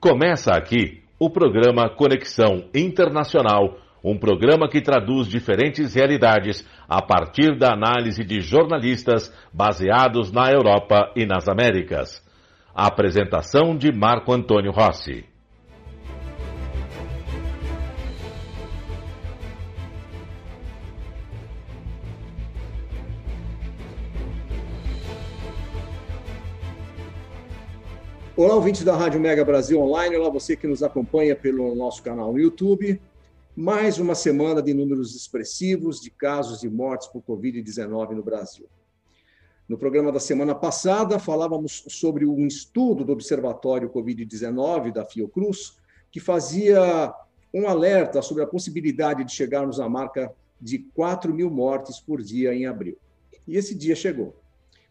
Começa aqui o programa Conexão Internacional, um programa que traduz diferentes realidades a partir da análise de jornalistas baseados na Europa e nas Américas. Apresentação de Marco Antônio Rossi. Olá, ouvintes da Rádio Mega Brasil Online. Olá, você que nos acompanha pelo nosso canal no YouTube. Mais uma semana de números expressivos de casos de mortes por Covid-19 no Brasil. No programa da semana passada, falávamos sobre um estudo do Observatório Covid-19 da Fiocruz, que fazia um alerta sobre a possibilidade de chegarmos à marca de 4 mil mortes por dia em abril. E esse dia chegou.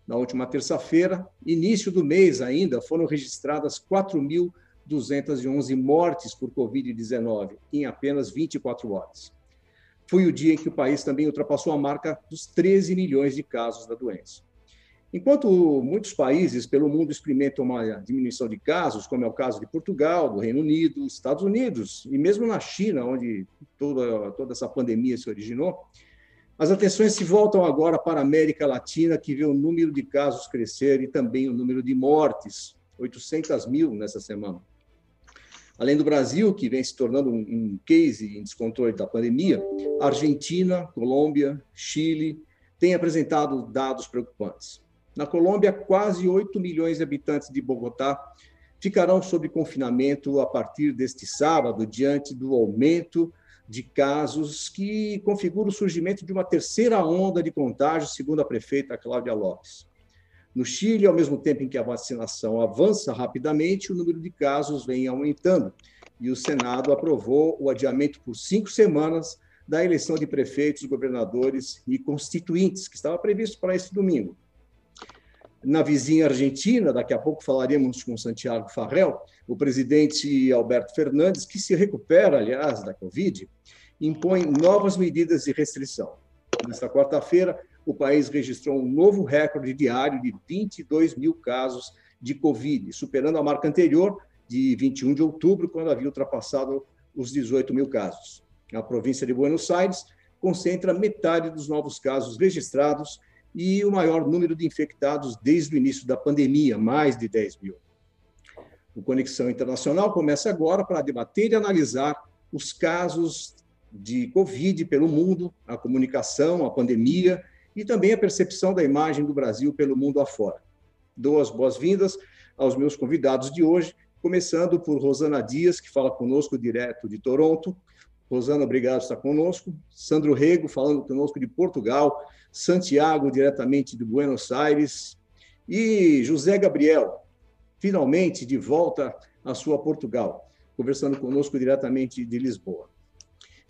Na última terça-feira, início do mês ainda, foram registradas 4.211 mortes por Covid-19 em apenas 24 horas. Foi o dia em que o país também ultrapassou a marca dos 13 milhões de casos da doença. Enquanto muitos países pelo mundo experimentam uma diminuição de casos, como é o caso de Portugal, do Reino Unido, Estados Unidos e mesmo na China, onde toda, toda essa pandemia se originou, as atenções se voltam agora para a América Latina, que vê o número de casos crescer e também o número de mortes, 800 mil nessa semana. Além do Brasil, que vem se tornando um case em descontrole da pandemia, Argentina, Colômbia, Chile têm apresentado dados preocupantes. Na Colômbia, quase 8 milhões de habitantes de Bogotá ficarão sob confinamento a partir deste sábado, diante do aumento de casos que configura o surgimento de uma terceira onda de contágio, segundo a prefeita Cláudia Lopes. No Chile, ao mesmo tempo em que a vacinação avança rapidamente, o número de casos vem aumentando e o Senado aprovou o adiamento por cinco semanas da eleição de prefeitos, governadores e constituintes, que estava previsto para esse domingo. Na vizinha Argentina, daqui a pouco falaremos com Santiago Farrell, o presidente Alberto Fernandes, que se recupera, aliás, da Covid, impõe novas medidas de restrição. Nesta quarta-feira, o país registrou um novo recorde diário de 22 mil casos de Covid, superando a marca anterior de 21 de outubro, quando havia ultrapassado os 18 mil casos. A província de Buenos Aires concentra metade dos novos casos registrados e o maior número de infectados desde o início da pandemia, mais de 10 mil. O Conexão Internacional começa agora para debater e analisar os casos de Covid pelo mundo, a comunicação, a pandemia e também a percepção da imagem do Brasil pelo mundo afora. Dou as boas-vindas aos meus convidados de hoje, começando por Rosana Dias, que fala conosco direto de Toronto. Rosana, obrigado por estar conosco. Sandro Rego, falando conosco de Portugal. Santiago, diretamente de Buenos Aires. E José Gabriel, finalmente de volta à sua Portugal, conversando conosco diretamente de Lisboa.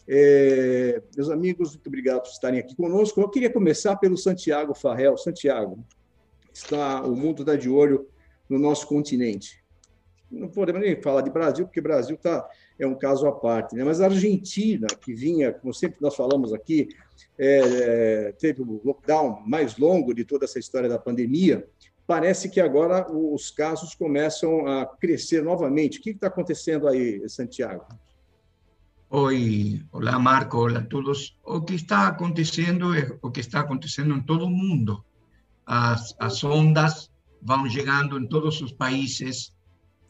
É, meus amigos, muito obrigado por estarem aqui conosco. Eu queria começar pelo Santiago Farrell. Santiago, está o mundo está de olho no nosso continente. Não podemos nem falar de Brasil, porque Brasil tá, é um caso à parte, né? mas a Argentina, que vinha, como sempre nós falamos aqui, é, teve o lockdown mais longo de toda essa história da pandemia, parece que agora os casos começam a crescer novamente. O que está acontecendo aí, Santiago? Oi, olá Marco, olá a todos. O que está acontecendo é o que está acontecendo em todo o mundo. As, as ondas vão chegando em todos os países,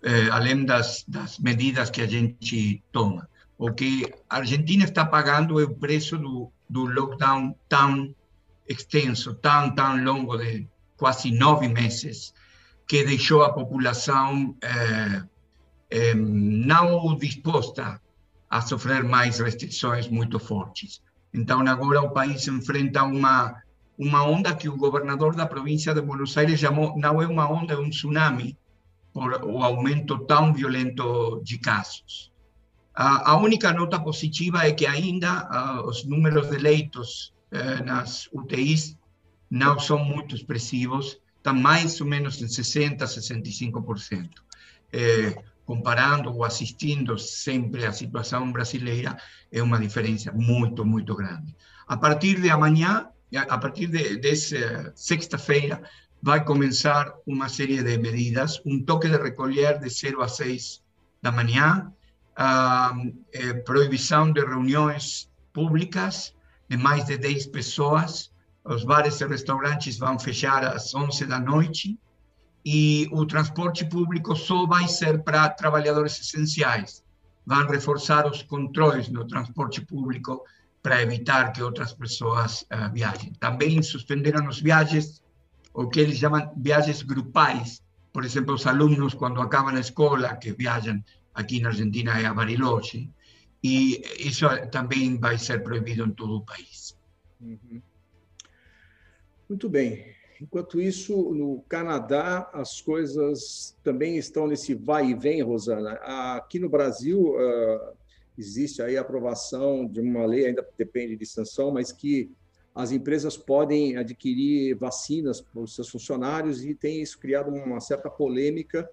eh, além das, das medidas que a gente toma. O que a Argentina está pagando é o preço do, do lockdown tão extenso, tão, tão longo de quase nove meses, que deixou a população eh, não disposta a sofrer mais restrições muito fortes. Então, agora o país enfrenta uma, uma onda que o governador da província de Buenos Aires chamou, não é uma onda, é um tsunami, por o aumento tão violento de casos. A, a única nota positiva é que ainda uh, os números de leitos uh, nas UTIs não são muito expressivos, está mais ou menos em 60%, 65%. É, comparando ou assistindo sempre a situação brasileira, é uma diferença muito, muito grande. A partir de amanhã, a partir de, dessa sexta-feira, vai começar uma série de medidas, um toque de recolher de 0 a 6 da manhã, é, proibição de reuniões públicas de mais de 10 pessoas, os bares e restaurantes vão fechar às 11 da noite e o transporte público só vai ser para trabalhadores essenciais. Vão reforçar os controles no transporte público para evitar que outras pessoas uh, viajem. Também suspenderam as viagens, o que eles chamam viagens grupais. Por exemplo, os alunos, quando acabam a escola, que viajam aqui na Argentina é a Bariloche, e isso também vai ser proibido em todo o país. Uhum. Muito bem. Enquanto isso, no Canadá, as coisas também estão nesse vai e vem, Rosana. Aqui no Brasil, uh, existe aí a aprovação de uma lei, ainda depende de sanção, mas que as empresas podem adquirir vacinas para os seus funcionários e tem isso criado uma certa polêmica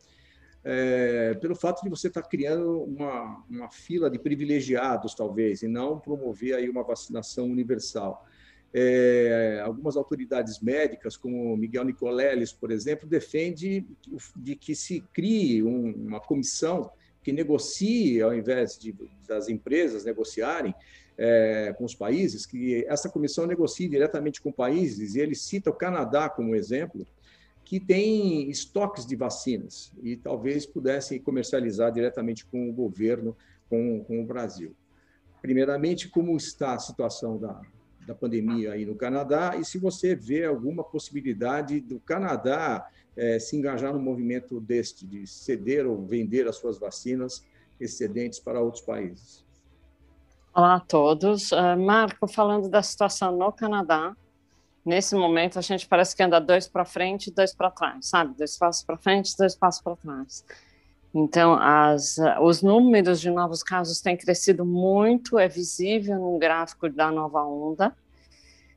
é, pelo fato de você estar criando uma, uma fila de privilegiados, talvez, e não promover aí uma vacinação universal. É, algumas autoridades médicas, como Miguel Nicoleles, por exemplo, defende de que se crie um, uma comissão que negocie, ao invés de, das empresas negociarem é, com os países, que essa comissão negocie diretamente com países, e ele cita o Canadá como exemplo, que tem estoques de vacinas e talvez pudessem comercializar diretamente com o governo, com, com o Brasil. Primeiramente, como está a situação da, da pandemia aí no Canadá e se você vê alguma possibilidade do Canadá é, se engajar no movimento deste, de ceder ou vender as suas vacinas excedentes para outros países. Olá a todos. Uh, Marco, falando da situação no Canadá, nesse momento a gente parece que anda dois para frente e dois para trás, sabe? Dois passos para frente, dois passos para trás. Então, as, os números de novos casos têm crescido muito, é visível no gráfico da nova onda.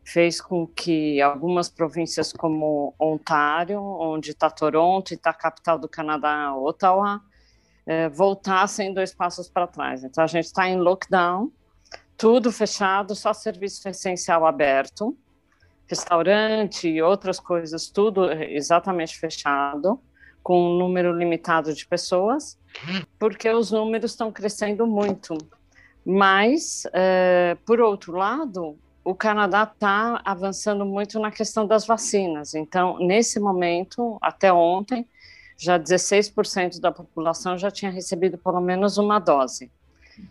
Fez com que algumas províncias, como Ontário, onde está Toronto e está a capital do Canadá, Ottawa, eh, voltassem dois passos para trás. Então, a gente está em lockdown, tudo fechado, só serviço essencial aberto, restaurante e outras coisas, tudo exatamente fechado com um número limitado de pessoas, porque os números estão crescendo muito. Mas, é, por outro lado, o Canadá está avançando muito na questão das vacinas. Então, nesse momento, até ontem, já 16% da população já tinha recebido pelo menos uma dose.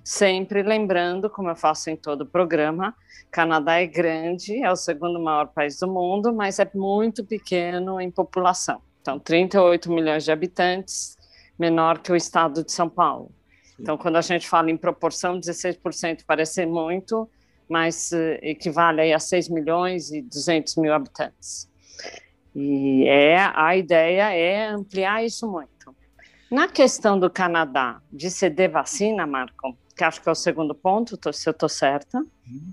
Sempre lembrando, como eu faço em todo o programa, Canadá é grande, é o segundo maior país do mundo, mas é muito pequeno em população. Então, 38 milhões de habitantes, menor que o estado de São Paulo. Então, quando a gente fala em proporção, 16% parece muito, mas uh, equivale a 6 milhões e 200 mil habitantes. E é, a ideia é ampliar isso muito. Na questão do Canadá, de ceder vacina, Marco, que acho que é o segundo ponto, se eu estou certa, uhum.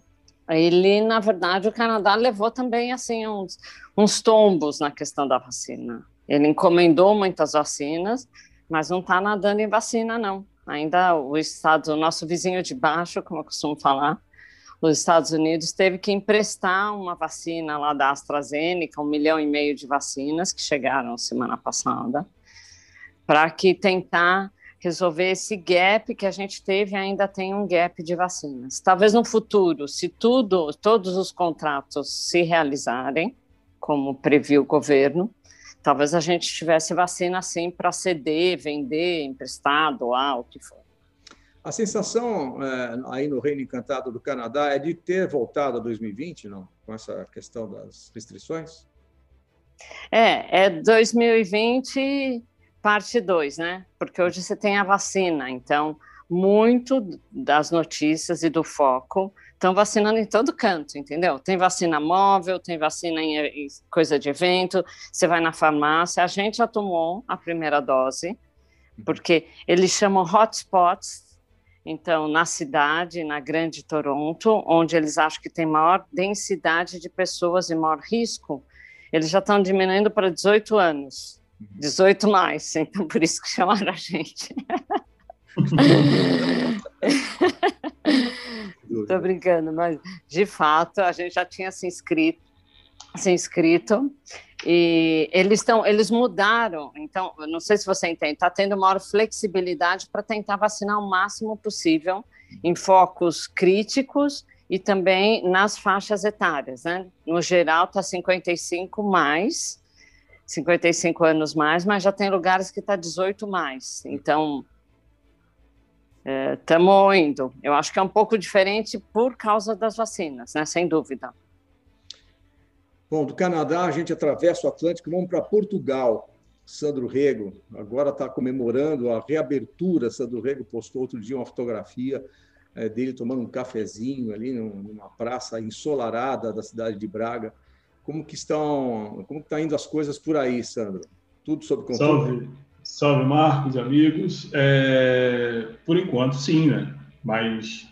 ele, na verdade, o Canadá levou também assim uns, uns tombos na questão da vacina. Ele encomendou muitas vacinas, mas não está nadando em vacina, não. Ainda o Estado, o nosso vizinho de baixo, como eu costumo falar, os Estados Unidos teve que emprestar uma vacina lá da AstraZeneca, um milhão e meio de vacinas que chegaram semana passada, para que tentar resolver esse gap que a gente teve, ainda tem um gap de vacinas. Talvez no futuro, se tudo, todos os contratos se realizarem, como previu o governo, talvez a gente tivesse vacina assim para ceder, vender, emprestado, doar, o que for. A sensação é, aí no Reino Encantado do Canadá é de ter voltado a 2020, não? Com essa questão das restrições? É, é 2020 parte 2, né? Porque hoje você tem a vacina, então muito das notícias e do foco estão vacinando em todo canto, entendeu? Tem vacina móvel, tem vacina em, em, coisa de evento, você vai na farmácia, a gente já tomou a primeira dose, uhum. porque eles chamam hotspots, então, na cidade, na grande Toronto, onde eles acham que tem maior densidade de pessoas e maior risco, eles já estão diminuindo para 18 anos, 18 uhum. mais, então por isso que chamaram a gente. Estou brincando, mas de fato a gente já tinha se inscrito, se inscrito E eles estão, eles mudaram. Então, não sei se você entende, está tendo maior flexibilidade para tentar vacinar o máximo possível em focos críticos e também nas faixas etárias, né? No geral, está 55 mais, 55 anos mais, mas já tem lugares que está 18 mais. Então, estamos é, indo. Eu acho que é um pouco diferente por causa das vacinas, né? Sem dúvida. Bom, do Canadá a gente atravessa o Atlântico, vamos para Portugal. Sandro Rego agora está comemorando a reabertura. Sandro Rego postou outro dia uma fotografia é, dele tomando um cafezinho ali numa praça ensolarada da cidade de Braga. Como que estão, como que tá indo as coisas por aí, Sandro? Tudo sob controle? Salve, salve Marcos, amigos. É, por enquanto, sim, né? Mas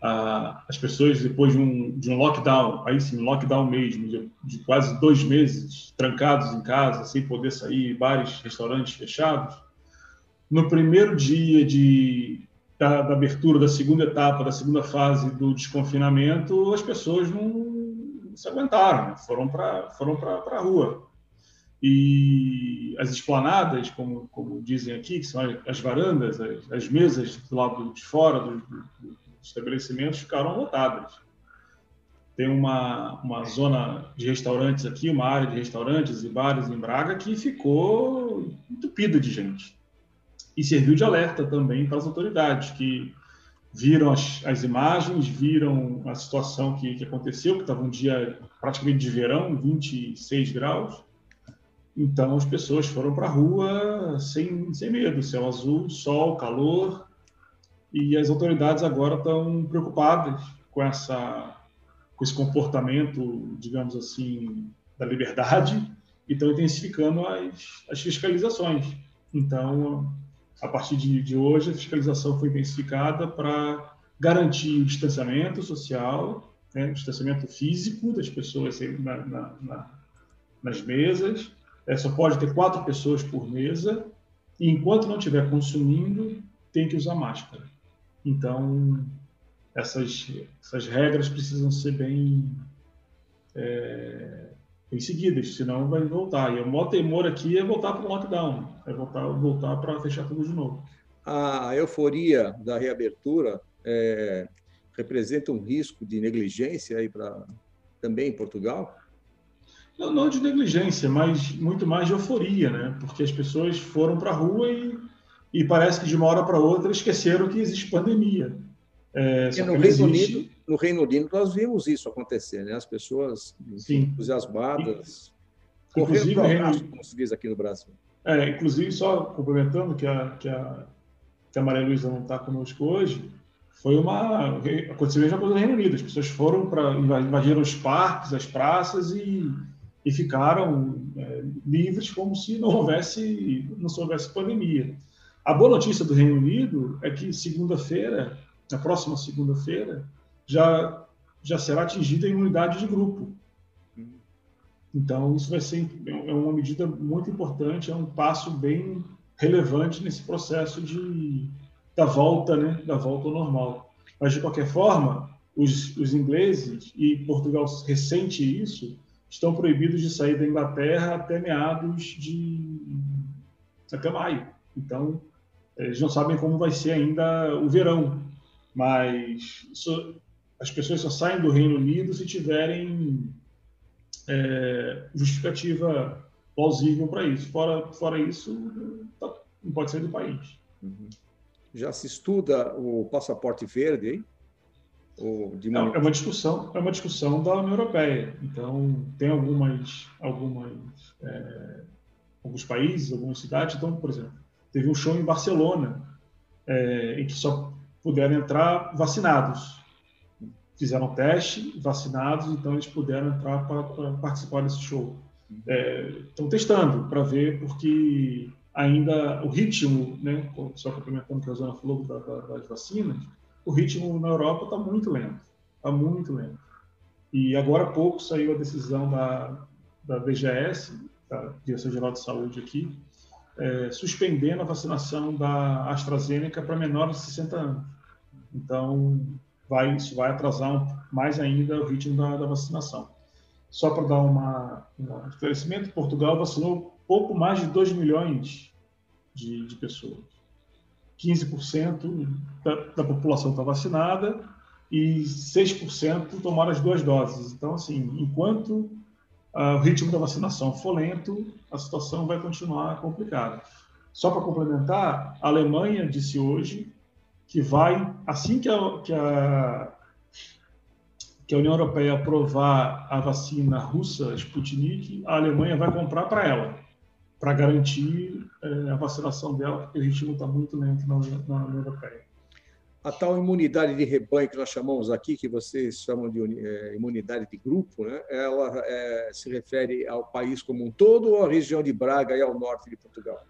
ah, as pessoas, depois de um, de um lockdown, aí sim, lockdown mesmo, de, de, quase dois meses, trancados em casa, sem poder sair, bares, restaurantes fechados, no primeiro dia de, da, da, abertura da segunda etapa, da segunda fase do desconfinamento, as pessoas não se aguentaram, né? foram para foram a rua. E as esplanadas, como, como dizem aqui, que são as varandas, as, as mesas do lado de fora dos do, do estabelecimentos, ficaram lotadas. Tem uma, uma zona de restaurantes aqui, uma área de restaurantes e bares em Braga que ficou entupida de gente e serviu de alerta também para as autoridades que viram as, as imagens, viram a situação que, que aconteceu, que estava um dia praticamente de verão, 26 graus. Então as pessoas foram para a rua sem, sem medo, céu azul, sol, calor, e as autoridades agora estão preocupadas com essa com esse comportamento, digamos assim, da liberdade e estão intensificando as, as fiscalizações. Então, a partir de, de hoje, a fiscalização foi intensificada para garantir o distanciamento social, né, o distanciamento físico das pessoas na, na, na, nas mesas. É, só pode ter quatro pessoas por mesa e, enquanto não estiver consumindo, tem que usar máscara. Então, essas, essas regras precisam ser bem é, em seguida, senão vai voltar. E o maior temor aqui é voltar para o lockdown, é voltar, voltar para fechar tudo de novo. A euforia da reabertura é, representa um risco de negligência aí para também em Portugal? Não, não de negligência, mas muito mais de euforia, né? Porque as pessoas foram para a rua e, e parece que de uma hora para outra esqueceram que existe pandemia. É, no, Reino existe... Unido, no Reino Unido nós vimos isso acontecer, né? As pessoas Sim. entusiasmadas, correndo para o abraço, como se diz aqui no Brasil. É, inclusive, só complementando que a, que a, que a Maria Luísa não está conosco hoje, foi uma. Aconteceu a mesma coisa no Reino Unido. As pessoas foram para. invadiram os parques, as praças e, e ficaram é, livres como se não houvesse, não houvesse pandemia. A boa notícia do Reino Unido é que segunda-feira na próxima segunda-feira, já, já será atingida a imunidade de grupo. Então, isso vai ser é uma medida muito importante, é um passo bem relevante nesse processo de, da volta, né, da volta ao normal. Mas, de qualquer forma, os, os ingleses, e Portugal ressente isso, estão proibidos de sair da Inglaterra até meados de... até maio. Então, eles não sabem como vai ser ainda o verão mas isso, as pessoas só saem do Reino Unido se tiverem é, justificativa plausível para isso. Fora, fora isso, tá, não pode sair do país. Uhum. Já se estuda o passaporte verde, hein? É, é uma discussão, é uma discussão da União Europeia. Então tem algumas, algumas, é, alguns países, algumas cidades. Então, por exemplo, teve um show em Barcelona é, em que só puderam entrar vacinados. Fizeram teste, vacinados, então eles puderam entrar para, participar desse show. É, estão testando para ver, porque ainda o ritmo, né, só complementando o que a Zona falou da, da, das vacinas, o ritmo na Europa está muito lento, está muito lento. E agora há pouco saiu a decisão da, da DGS, da Direção Geral de Saúde aqui, é, suspendendo a vacinação da AstraZeneca para menores de 60 anos. Então, vai, isso vai atrasar mais ainda o ritmo da, da vacinação. só para dar uma, um esclarecimento, Portugal vacinou pouco mais de 2 milhões de, de pessoas. 15% da, da população está vacinada e 6% tomaram as duas doses. Então, assim, enquanto uh, o ritmo da vacinação for lento, a situação vai continuar complicada. Só para complementar, a Alemanha disse hoje que vai, assim que a, que a, que a União Europeia aprovar a vacina russa Sputnik, a Alemanha vai comprar para ela, para garantir é, a vacinação dela, porque o ritmo está muito lento na, na União Europeia. A tal imunidade de rebanho que nós chamamos aqui, que vocês chamam de é, imunidade de grupo, né? ela é, se refere ao país como um todo ou à região de Braga e ao norte de Portugal?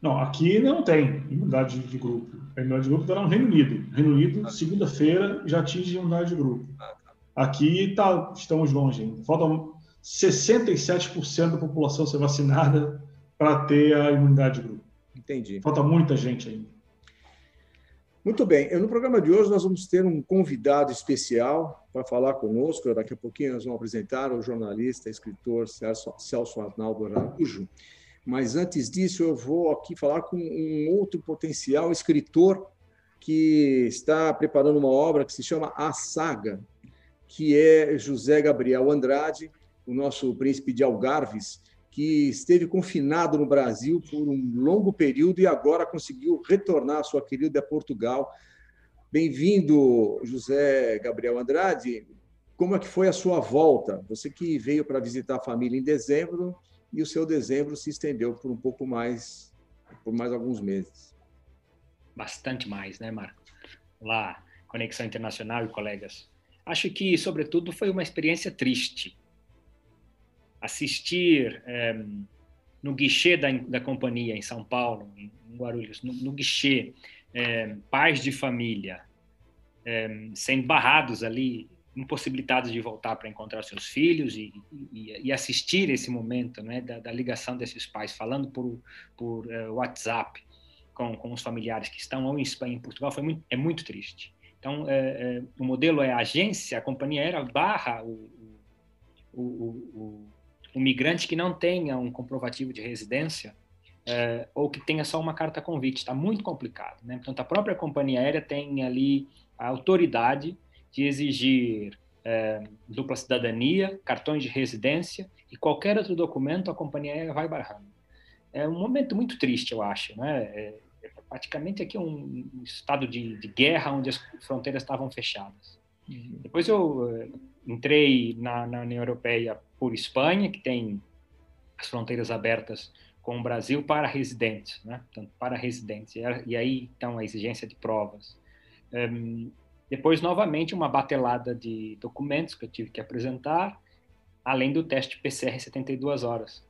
Não, aqui não tem imunidade de grupo. A imunidade de grupo está no Reino Unido. Reino Unido, segunda-feira, já atinge a imunidade de grupo. Ah, tá. Aqui tá, estamos longe ainda. Faltam 67% da população ser vacinada para ter a imunidade de grupo. Entendi. Falta muita gente ainda. Muito bem. No programa de hoje nós vamos ter um convidado especial para falar conosco. Daqui a pouquinho nós vamos apresentar o jornalista, escritor Celso Arnaldo Araújo. Mas antes disso, eu vou aqui falar com um outro potencial escritor que está preparando uma obra que se chama A Saga, que é José Gabriel Andrade, o nosso príncipe de Algarves, que esteve confinado no Brasil por um longo período e agora conseguiu retornar à sua querida Portugal. Bem-vindo, José Gabriel Andrade. Como é que foi a sua volta? Você que veio para visitar a família em dezembro e o seu dezembro se estendeu por um pouco mais, por mais alguns meses. Bastante mais, né, Marco? Lá, Conexão Internacional e colegas. Acho que, sobretudo, foi uma experiência triste. Assistir é, no guichê da, da companhia em São Paulo, em Guarulhos, no, no guichê, é, pais de família é, sendo barrados ali impossibilitados de voltar para encontrar seus filhos e, e, e, assistir esse momento né, da, da, ligação desses pais, falando por, por uh, WhatsApp com, com os familiares que estão ou em Espanha em Portugal, foi muito, é muito triste. Então, é, é, o modelo é a agência, a companhia aérea barra o, o, o, o migrante que não tenha um comprovativo de residência é, ou que tenha só uma carta convite. Está muito complicado. Né? Portanto, a própria companhia aérea tem ali a autoridade de exigir é, dupla cidadania, cartões de residência e qualquer outro documento, a companhia aérea vai barrando. É um momento muito triste, eu acho. Né? É, é praticamente aqui um, estado de, de, guerra onde as fronteiras estavam fechadas. Uhum. Depois eu é, entrei na, na União Europeia por Espanha, que tem as fronteiras abertas com o Brasil para residentes, né? Portanto, para residentes. E aí, então, a exigência de provas. Um, depois, novamente, uma batelada de documentos que eu tive que apresentar, além do teste PCR 72 horas.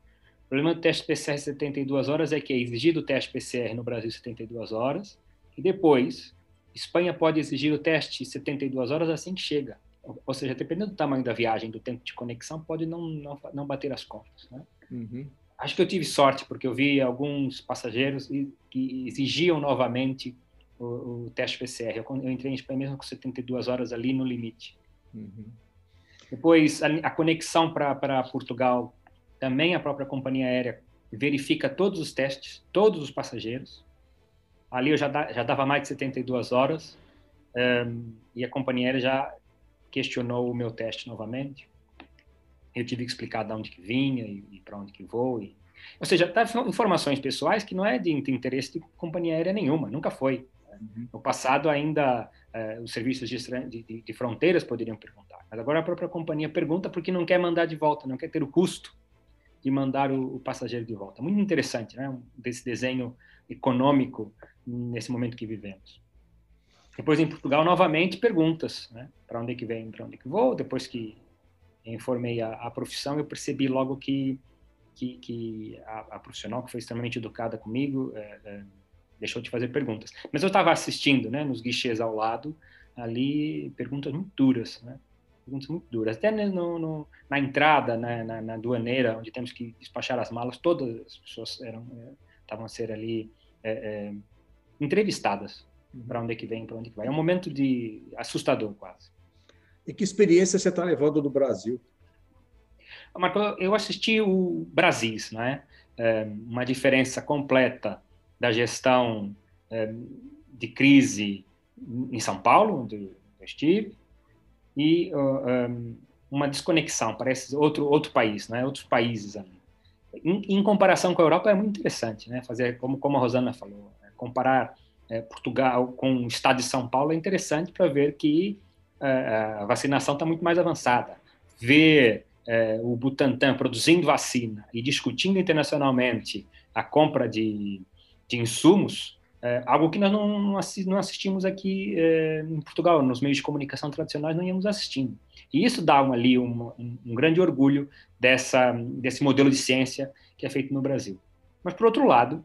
O problema do teste PCR 72 horas é que é exigido o teste PCR no Brasil 72 horas, e depois, Espanha pode exigir o teste 72 horas assim que chega. Ou seja, dependendo do tamanho da viagem, do tempo de conexão, pode não, não, não bater as contas. Né? Uhum. Acho que eu tive sorte, porque eu vi alguns passageiros que exigiam novamente o, o teste PCR. Eu, eu, entrei em Espanha mesmo com 72 horas ali no limite. Uhum. Depois, a, a conexão para Portugal, também a própria companhia aérea verifica todos os testes, todos os passageiros. Ali eu já, da, já dava mais de 72 horas um, e a companhia aérea já questionou o meu teste novamente. Eu tive que explicar de onde que vinha e, e para onde que vou. E, ou seja, tá, informações pessoais que não é de, de interesse de companhia aérea nenhuma, nunca foi. Uhum. No passado, ainda eh, os serviços de, de, de, fronteiras poderiam perguntar, mas agora a própria companhia pergunta porque não quer mandar de volta, não quer ter o custo de mandar o, o passageiro de volta. Muito interessante, né? Desse desenho econômico nesse momento que vivemos. Depois, em Portugal, novamente, perguntas, né? Para onde é que vem, para onde é que vou. Depois que informei a, a profissão, eu percebi logo que, que, que a, a, profissional, que foi extremamente educada comigo, é, deixou de fazer perguntas. Mas eu estava assistindo, né, nos guichês ao lado, ali, perguntas muito duras, né? Perguntas muito duras. Até no, no na entrada, né, na, na, aduaneira, onde temos que despachar as malas, todas as pessoas eram é, estavam a ser ali é, é, entrevistadas uhum. para onde é que vem, para onde é que vai. É um momento de assustador quase. E que experiência você está levando do Brasil? Marco, eu assisti o Brasis, né? É, uma diferença completa da gestão é, de crise em São Paulo, onde eu estive, e uh, uma desconexão, parece outro outro país, né? Outros países ali. Em, em, comparação com a Europa é muito interessante, né? Fazer como como a Rosana falou, né? comparar é, Portugal com o estado de São Paulo é interessante para ver que a vacinação está muito mais avançada. Ver o Butantan produzindo vacina e discutindo internacionalmente a compra de, de insumos, é, algo que nós não, não assistimos aqui é, em Portugal, nos meios de comunicação tradicionais não íamos assistindo. E isso dá ali um, um, grande orgulho dessa, desse modelo de ciência que é feito no Brasil. Mas, por outro lado,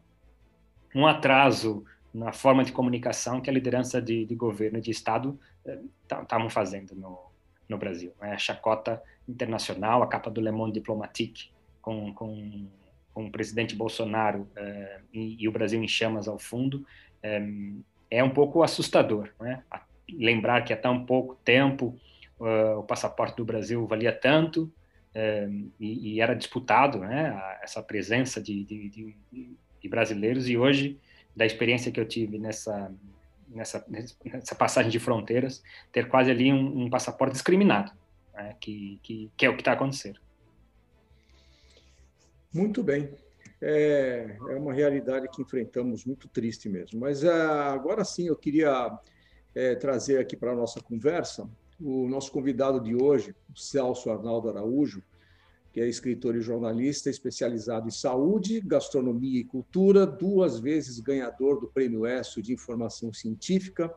um atraso na forma de comunicação que a liderança de, de governo e de Estado estavam é, fazendo no, no Brasil. Né? A chacota internacional, a capa do Le Monde Diplomatique, com, com, com o presidente Bolsonaro eh, e, e, o Brasil em chamas ao fundo, eh, é um pouco assustador. Né? Lembrar que há tão pouco tempo uh, o passaporte do Brasil valia tanto e, e, era disputado né? essa presença de, de, de, de brasileiros, e hoje, da experiência que eu tive nessa nessa, nessa passagem de fronteiras, ter quase ali um, um passaporte discriminado, né, que, que, que, é o que está acontecendo. Muito bem. É, é, uma realidade que enfrentamos muito triste mesmo. Mas ah, agora sim, eu queria é, trazer aqui para a nossa conversa o nosso convidado de hoje, o Celso Arnaldo Araújo, que é escritor e jornalista especializado em saúde, gastronomia e cultura, duas vezes ganhador do Prêmio ESSO de Informação Científica,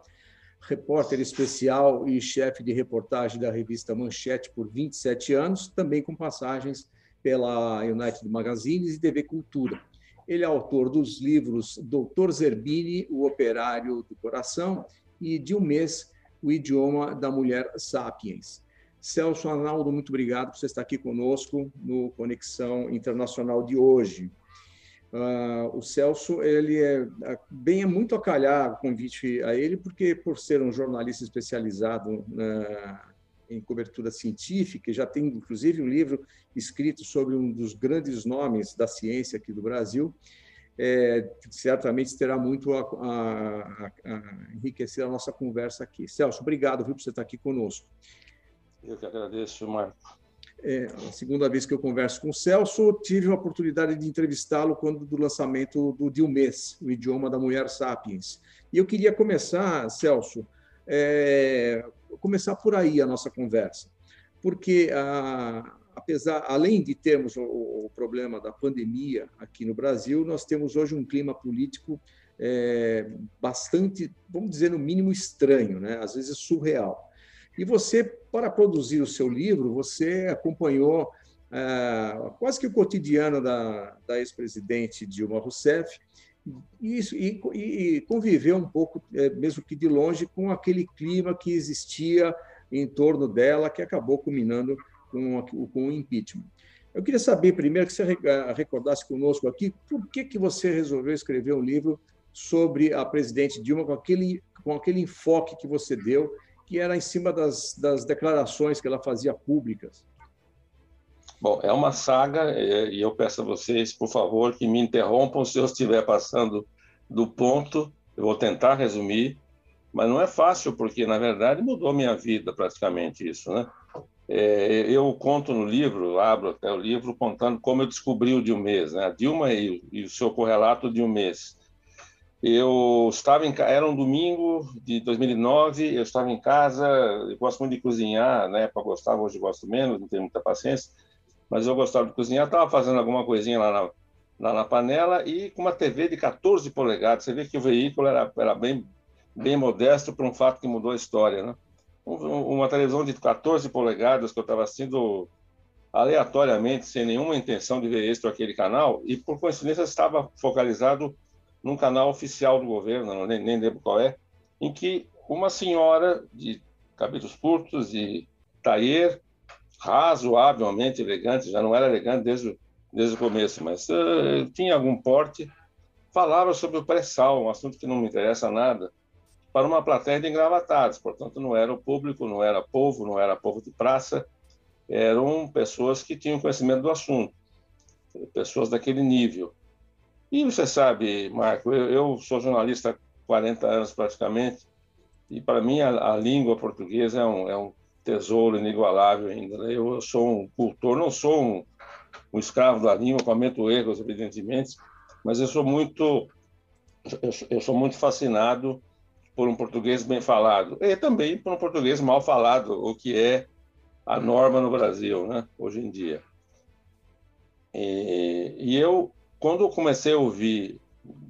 repórter especial e chefe de reportagem da revista Manchete por 27 anos, também com passagens pela United Magazines e TV Cultura. Ele é autor dos livros Doutor Zerbini, O Operário do Coração, e de um mês, O Idioma da Mulher Sapiens. Celso Arnaldo, muito obrigado por você estar aqui conosco no Conexão Internacional de hoje. Uh, o Celso, ele é bem é muito a calhar o convite a ele, porque por ser um jornalista especializado na, em cobertura científica, já tem inclusive um livro escrito sobre um dos grandes nomes da ciência aqui do Brasil, é, certamente terá muito a, a, a, enriquecer a nossa conversa aqui. Celso, obrigado viu, por você estar aqui conosco. Eu que agradeço, Marco. É, a segunda vez que eu converso com o Celso, tive a oportunidade de entrevistá-lo quando do lançamento do Dilmes, o idioma da mulher sapiens. E eu queria começar, Celso, é, começar por aí a nossa conversa, porque a, apesar, além de termos o, o, problema da pandemia aqui no Brasil, nós temos hoje um clima político é, bastante, vamos dizer no mínimo estranho, né? Às vezes surreal. E você, para produzir o seu livro, você acompanhou é, quase que o cotidiano da, da ex-presidente Dilma Rousseff e, e, e, conviveu um pouco, é, mesmo que de longe, com aquele clima que existia em torno dela, que acabou culminando com, com o impeachment. Eu queria saber primeiro que você recordasse conosco aqui por que, que você resolveu escrever um livro sobre a presidente Dilma com aquele, com aquele enfoque que você deu que era em cima das, das declarações que ela fazia públicas. Bom, é uma saga e eu peço a vocês, por favor, que me interrompam se eu estiver passando do ponto. Eu vou tentar resumir, mas não é fácil porque na verdade mudou minha vida praticamente isso, né? É, eu conto no livro, abro até o livro contando como eu descobri o Dilmes, né? A Dilma e, e o seu correlato Dilmes. Eu estava em era um domingo de 2009, eu estava em casa, eu gosto muito de cozinhar, na época eu gostava, hoje gosto menos, não tenho muita paciência, mas eu gostava de cozinhar, estava fazendo alguma coisinha lá na, lá na panela e com uma TV de 14 polegadas, você vê que o veículo era, era bem, bem modesto para um fato que mudou a história, né? Uma televisão de 14 polegadas que eu estava assistindo aleatoriamente, sem nenhuma intenção de ver ou aquele canal, e por coincidência estava focalizado num canal oficial do governo, nem, nem lembro qual é, em que uma senhora de cabelos curtos e taier, razoavelmente elegante, já não era elegante desde, desde o começo, mas uh, tinha algum porte, falava sobre o pré-sal, um assunto que não me interessa nada, para uma plateia de engravatados, portanto não era o público, não era povo, não era povo de praça, eram pessoas que tinham conhecimento do assunto, pessoas daquele nível. E você sabe, Marco, eu, eu sou jornalista há 40 anos praticamente, e para mim a, a, língua portuguesa é um, é um tesouro inigualável ainda. Né? Eu sou um cultor, não sou um, um escravo da língua, cometo erros, evidentemente, mas eu sou muito eu, eu sou muito fascinado por um português bem falado e também por um português mal falado, o que é a norma no Brasil, né? Hoje em dia. E, e eu, quando eu comecei a ouvir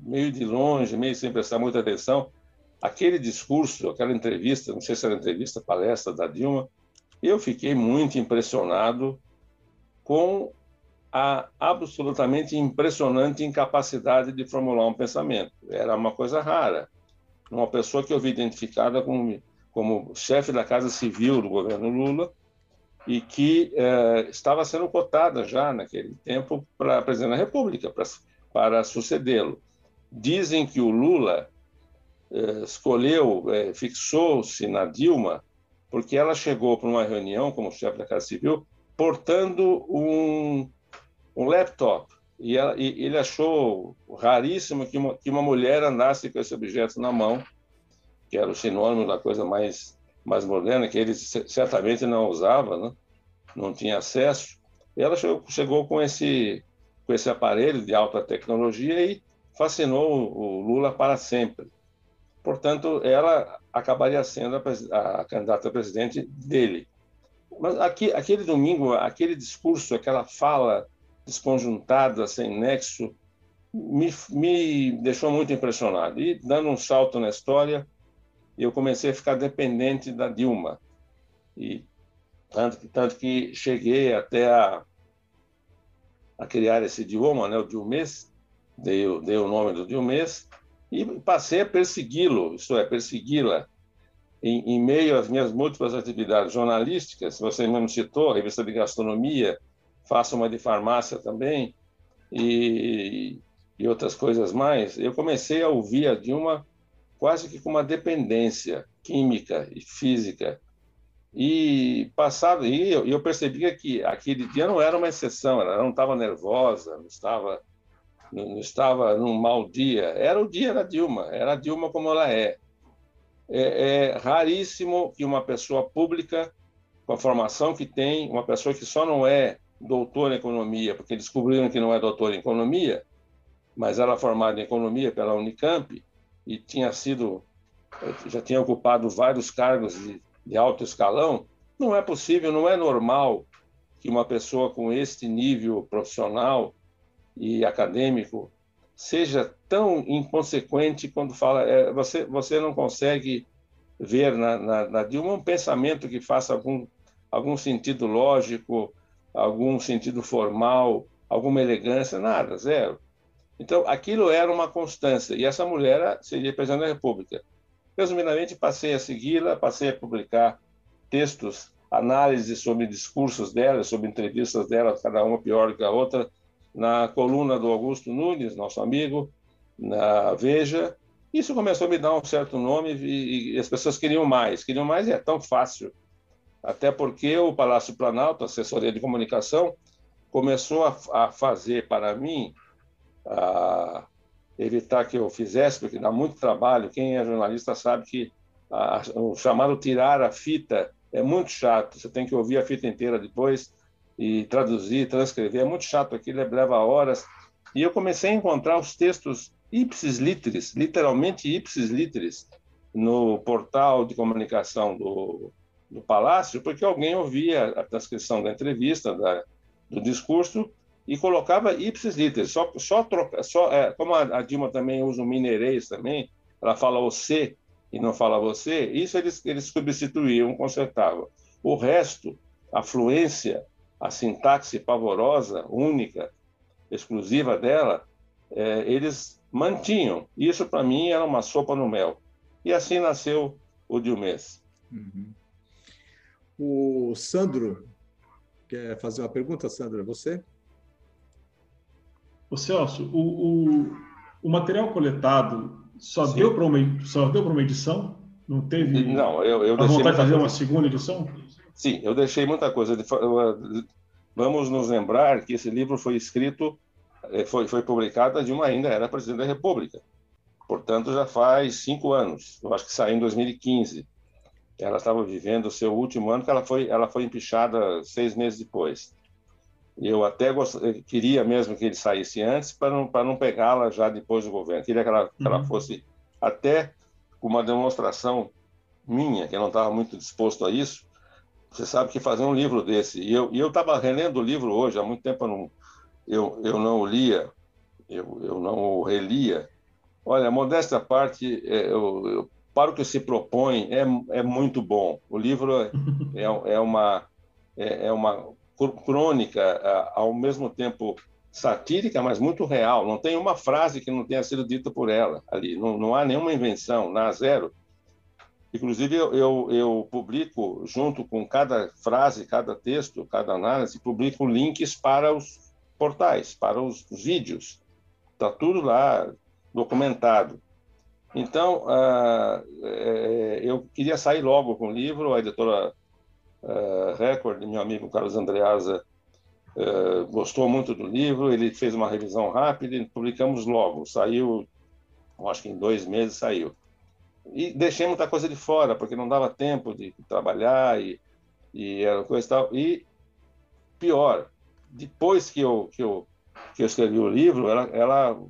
meio de longe, meio sem prestar muita atenção, aquele discurso, aquela entrevista, não sei se era entrevista, palestra da Dilma, eu fiquei muito impressionado com a absolutamente impressionante incapacidade de formular um pensamento. Era uma coisa rara. Uma pessoa que eu vi identificada como, como chefe da Casa Civil do governo Lula e que eh, estava sendo cotada já naquele tempo para presidente da República, para, para sucedê-lo. Dizem que o Lula escolheu, eh, fixou-se na Dilma porque ela chegou para uma reunião como chefe da Casa Civil portando um um laptop. E, ela, e, ele achou raríssimo que uma, que uma mulher andasse com esse objeto na mão, que era o sinônimo da coisa mais, mais moderna, que ele certamente não usava, né? não tinha acesso. E ela chegou, chegou com, esse, com esse aparelho de alta tecnologia e fascinou o Lula para sempre. Portanto, ela acabaria sendo a, a candidata a presidente dele. Mas aqui, aquele domingo, aquele discurso, aquela fala desconjuntada, sem nexo, me, me deixou muito impressionado. E, dando um salto na história, eu comecei a ficar dependente da Dilma. E tanto, tanto que cheguei até a, a criar esse idioma, né, o Dilmês, dei, dei o nome do Dilmês, e passei a persegui-lo, isto é, persegui-la. Em, em, meio às minhas múltiplas atividades jornalísticas, você mesmo citou, revista de gastronomia, faço uma de farmácia também e, e outras coisas mais, eu comecei a ouvir a Dilma quase que com uma dependência química e física. E passado, e eu, eu percebia que aquele dia não era uma exceção, ela não estava nervosa, não estava não estava num mau dia, era o dia da Dilma, era a Dilma como ela é. É, é raríssimo que uma pessoa pública, com a formação que tem, uma pessoa que só não é doutor em economia, porque descobriram que não é doutor em economia, mas era formado em economia pela Unicamp e tinha sido já tinha ocupado vários cargos de, de alto escalão, não é possível, não é normal que uma pessoa com este nível profissional e acadêmico seja tão inconsequente quando fala. É, você, você não consegue ver na, na, na Dilma um pensamento que faça algum, algum sentido lógico, algum sentido formal, alguma elegância, nada, zero. Então, aquilo era uma constância, e essa mulher seria presidente da República. Resumidamente, passei a segui-la, passei a publicar textos, análises sobre discursos dela, sobre entrevistas dela, cada uma pior que a outra, na coluna do Augusto Nunes, nosso amigo, na Veja. Isso começou a me dar um certo nome e, e as pessoas queriam mais, queriam mais e é tão fácil até porque o Palácio Planalto, assessoria de comunicação, começou a, a fazer para mim, a evitar que eu fizesse, porque dá muito trabalho. Quem é jornalista sabe que a, o chamado tirar a fita é muito chato. Você tem que ouvir a fita inteira depois e traduzir, transcrever. É muito chato aquilo, leva horas. E eu comecei a encontrar os textos ipsis literis, literalmente ipsis literis, no portal de comunicação do do palácio, porque alguém ouvia a transcrição da entrevista, da, do discurso, e colocava ipsis literis, só, só troca, só, é, como a, a, Dilma também usa o mineirês também, ela fala você e não fala você, isso eles, eles substituíam, consertavam. O resto, a fluência, a sintaxe pavorosa, única, exclusiva dela, é, eles mantinham. Isso, para mim, era uma sopa no mel. E assim nasceu o Dilmês. Uhum. O Sandro quer fazer uma pergunta, Sandro? É você? Ô Celso, o, o, o material coletado só Sim. deu para uma, só deu para uma edição? Não teve não, eu, eu a vontade de fazer uma segunda edição? Sim, eu deixei muita coisa. De, vamos nos lembrar que esse livro foi escrito, eh, foi, foi publicado, a Dilma ainda era presidente da República. Portanto, já faz cinco anos. Eu acho que saiu em 2015. Ela estava vivendo o seu último ano, que ela foi, ela foi empichada seis meses depois. Eu até gost... eu queria mesmo que ele saísse antes para não, para não pegá-la já depois do governo. Queria que ela, que ela uhum. fosse até uma demonstração minha, que eu não estava muito disposto a isso. Você sabe que fazer um livro desse, e eu eu estava relendo o livro hoje, há muito tempo eu não, eu, eu não o lia, eu, eu não o relia. Olha, modéstia à parte, é, eu, eu, para o que se propõe, é, é muito bom. O livro é, é, é uma, é, é uma crônica, ao mesmo tempo satírica, mas muito real. Não tem uma frase que não tenha sido dita por ela ali. Não, não há nenhuma invenção, na zero. Inclusive, eu, eu, eu, publico, junto com cada frase, cada texto, cada análise, publico links para os portais, para os vídeos. Está tudo lá documentado. Então, é, eu queria sair logo com o livro, a editora uh, Record, meu amigo Carlos Andreasa, uh, gostou muito do livro, ele fez uma revisão rápida e publicamos logo. Saiu, acho que em dois meses saiu. E deixei muita coisa de fora, porque não dava tempo de trabalhar e, e era coisa e tal. E pior, depois que eu, que eu, que eu escrevi o livro, ela, ela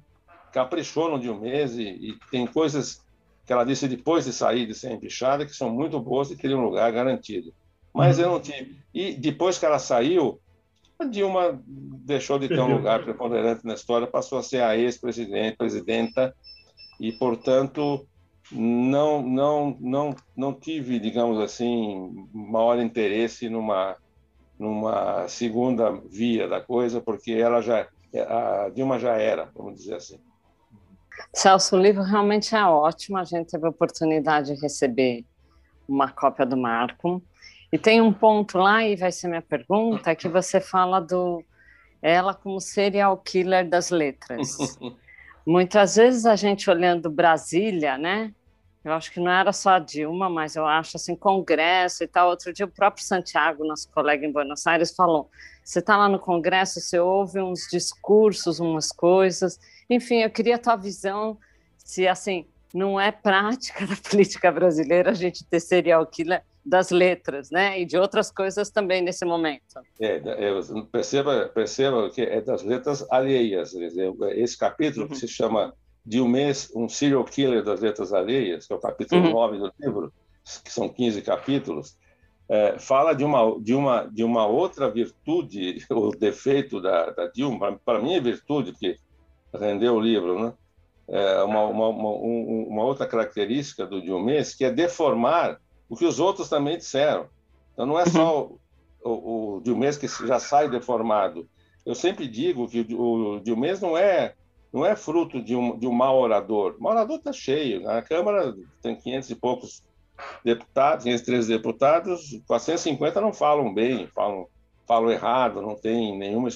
caprichou no de um mês e, e tem coisas que ela disse depois de sair de ser empichada que são muito boas e queria um lugar garantido. Mas eu não tive. E depois que ela saiu, a Dilma deixou de ter um lugar preponderante na história, passou a ser a ex-presidente, presidenta, e, portanto, não, não, não, não tive, digamos assim, maior interesse numa, numa segunda via da coisa, porque ela já, a Dilma já era, vamos dizer assim. Celso, o livro realmente é ótimo, a gente teve a oportunidade de receber uma cópia do Marco, e tem um ponto lá, e vai ser minha pergunta, que você fala do ela como serial killer das letras. Muitas vezes a gente olhando Brasília, né? Eu acho que não era só a Dilma, mas eu acho assim, Congresso e tal. Outro dia o próprio Santiago, nosso colega em Buenos Aires, falou: você está lá no Congresso, você ouve uns discursos, umas coisas. Enfim, eu queria a tua visão se assim não é prática da política brasileira a gente ter serial killer das letras, né, e de outras coisas também nesse momento. É, é perceba, perceba que é das letras alheias. Esse capítulo uhum. que se chama de um mês um serial killer das letras alheias, que é o capítulo uhum. 9 do livro, que são 15 capítulos, é, fala de uma de uma de uma outra virtude o defeito da, da Dilma para mim é virtude que rendeu o livro, né? É uma, uma, uma, uma outra característica do Dilmes que é deformar o que os outros também disseram. Então, não é só o, o, Dilmes que já sai deformado. Eu sempre digo que o, o Dilmes não é não é fruto de um, de um mau orador. O orador está cheio. Na Câmara tem 500 e poucos deputados, 513 deputados, 450 não falam bem, falam, falam errado, não tem nenhuma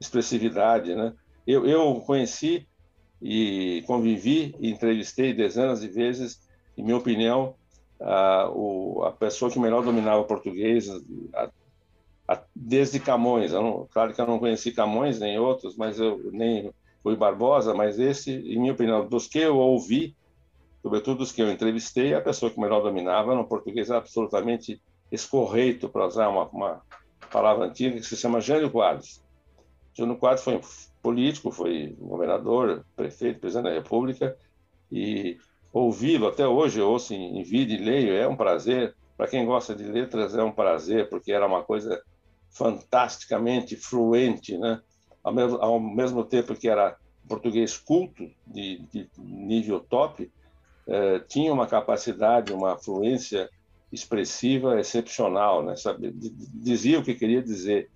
expressividade. Né? Eu, eu conheci e convivi e entrevistei dezenas de vezes, em minha opinião, a, o, a pessoa que melhor dominava português a, a, desde Camões. Não, claro que eu não conheci Camões nem outros, mas eu nem Rui Barbosa, mas esse, em minha opinião, dos que eu ouvi, sobretudo dos que eu entrevistei, a pessoa que melhor dominava no português absolutamente escorreito, para usar uma, uma, palavra antiga, que se chama Jânio Quadros. Jânio Quadros foi um político, foi governador, prefeito, presidente da República, e ouvi-lo até hoje, eu ouço em, em vídeo e leio, é um prazer. Para quem gosta de letras, é um prazer, porque era uma coisa fantasticamente fluente, né? Ao mesmo, ao mesmo tempo que era português culto, de, de nível top, eh, tinha uma capacidade, uma fluência expressiva excepcional, né? Sabe? Dizia o que queria dizer,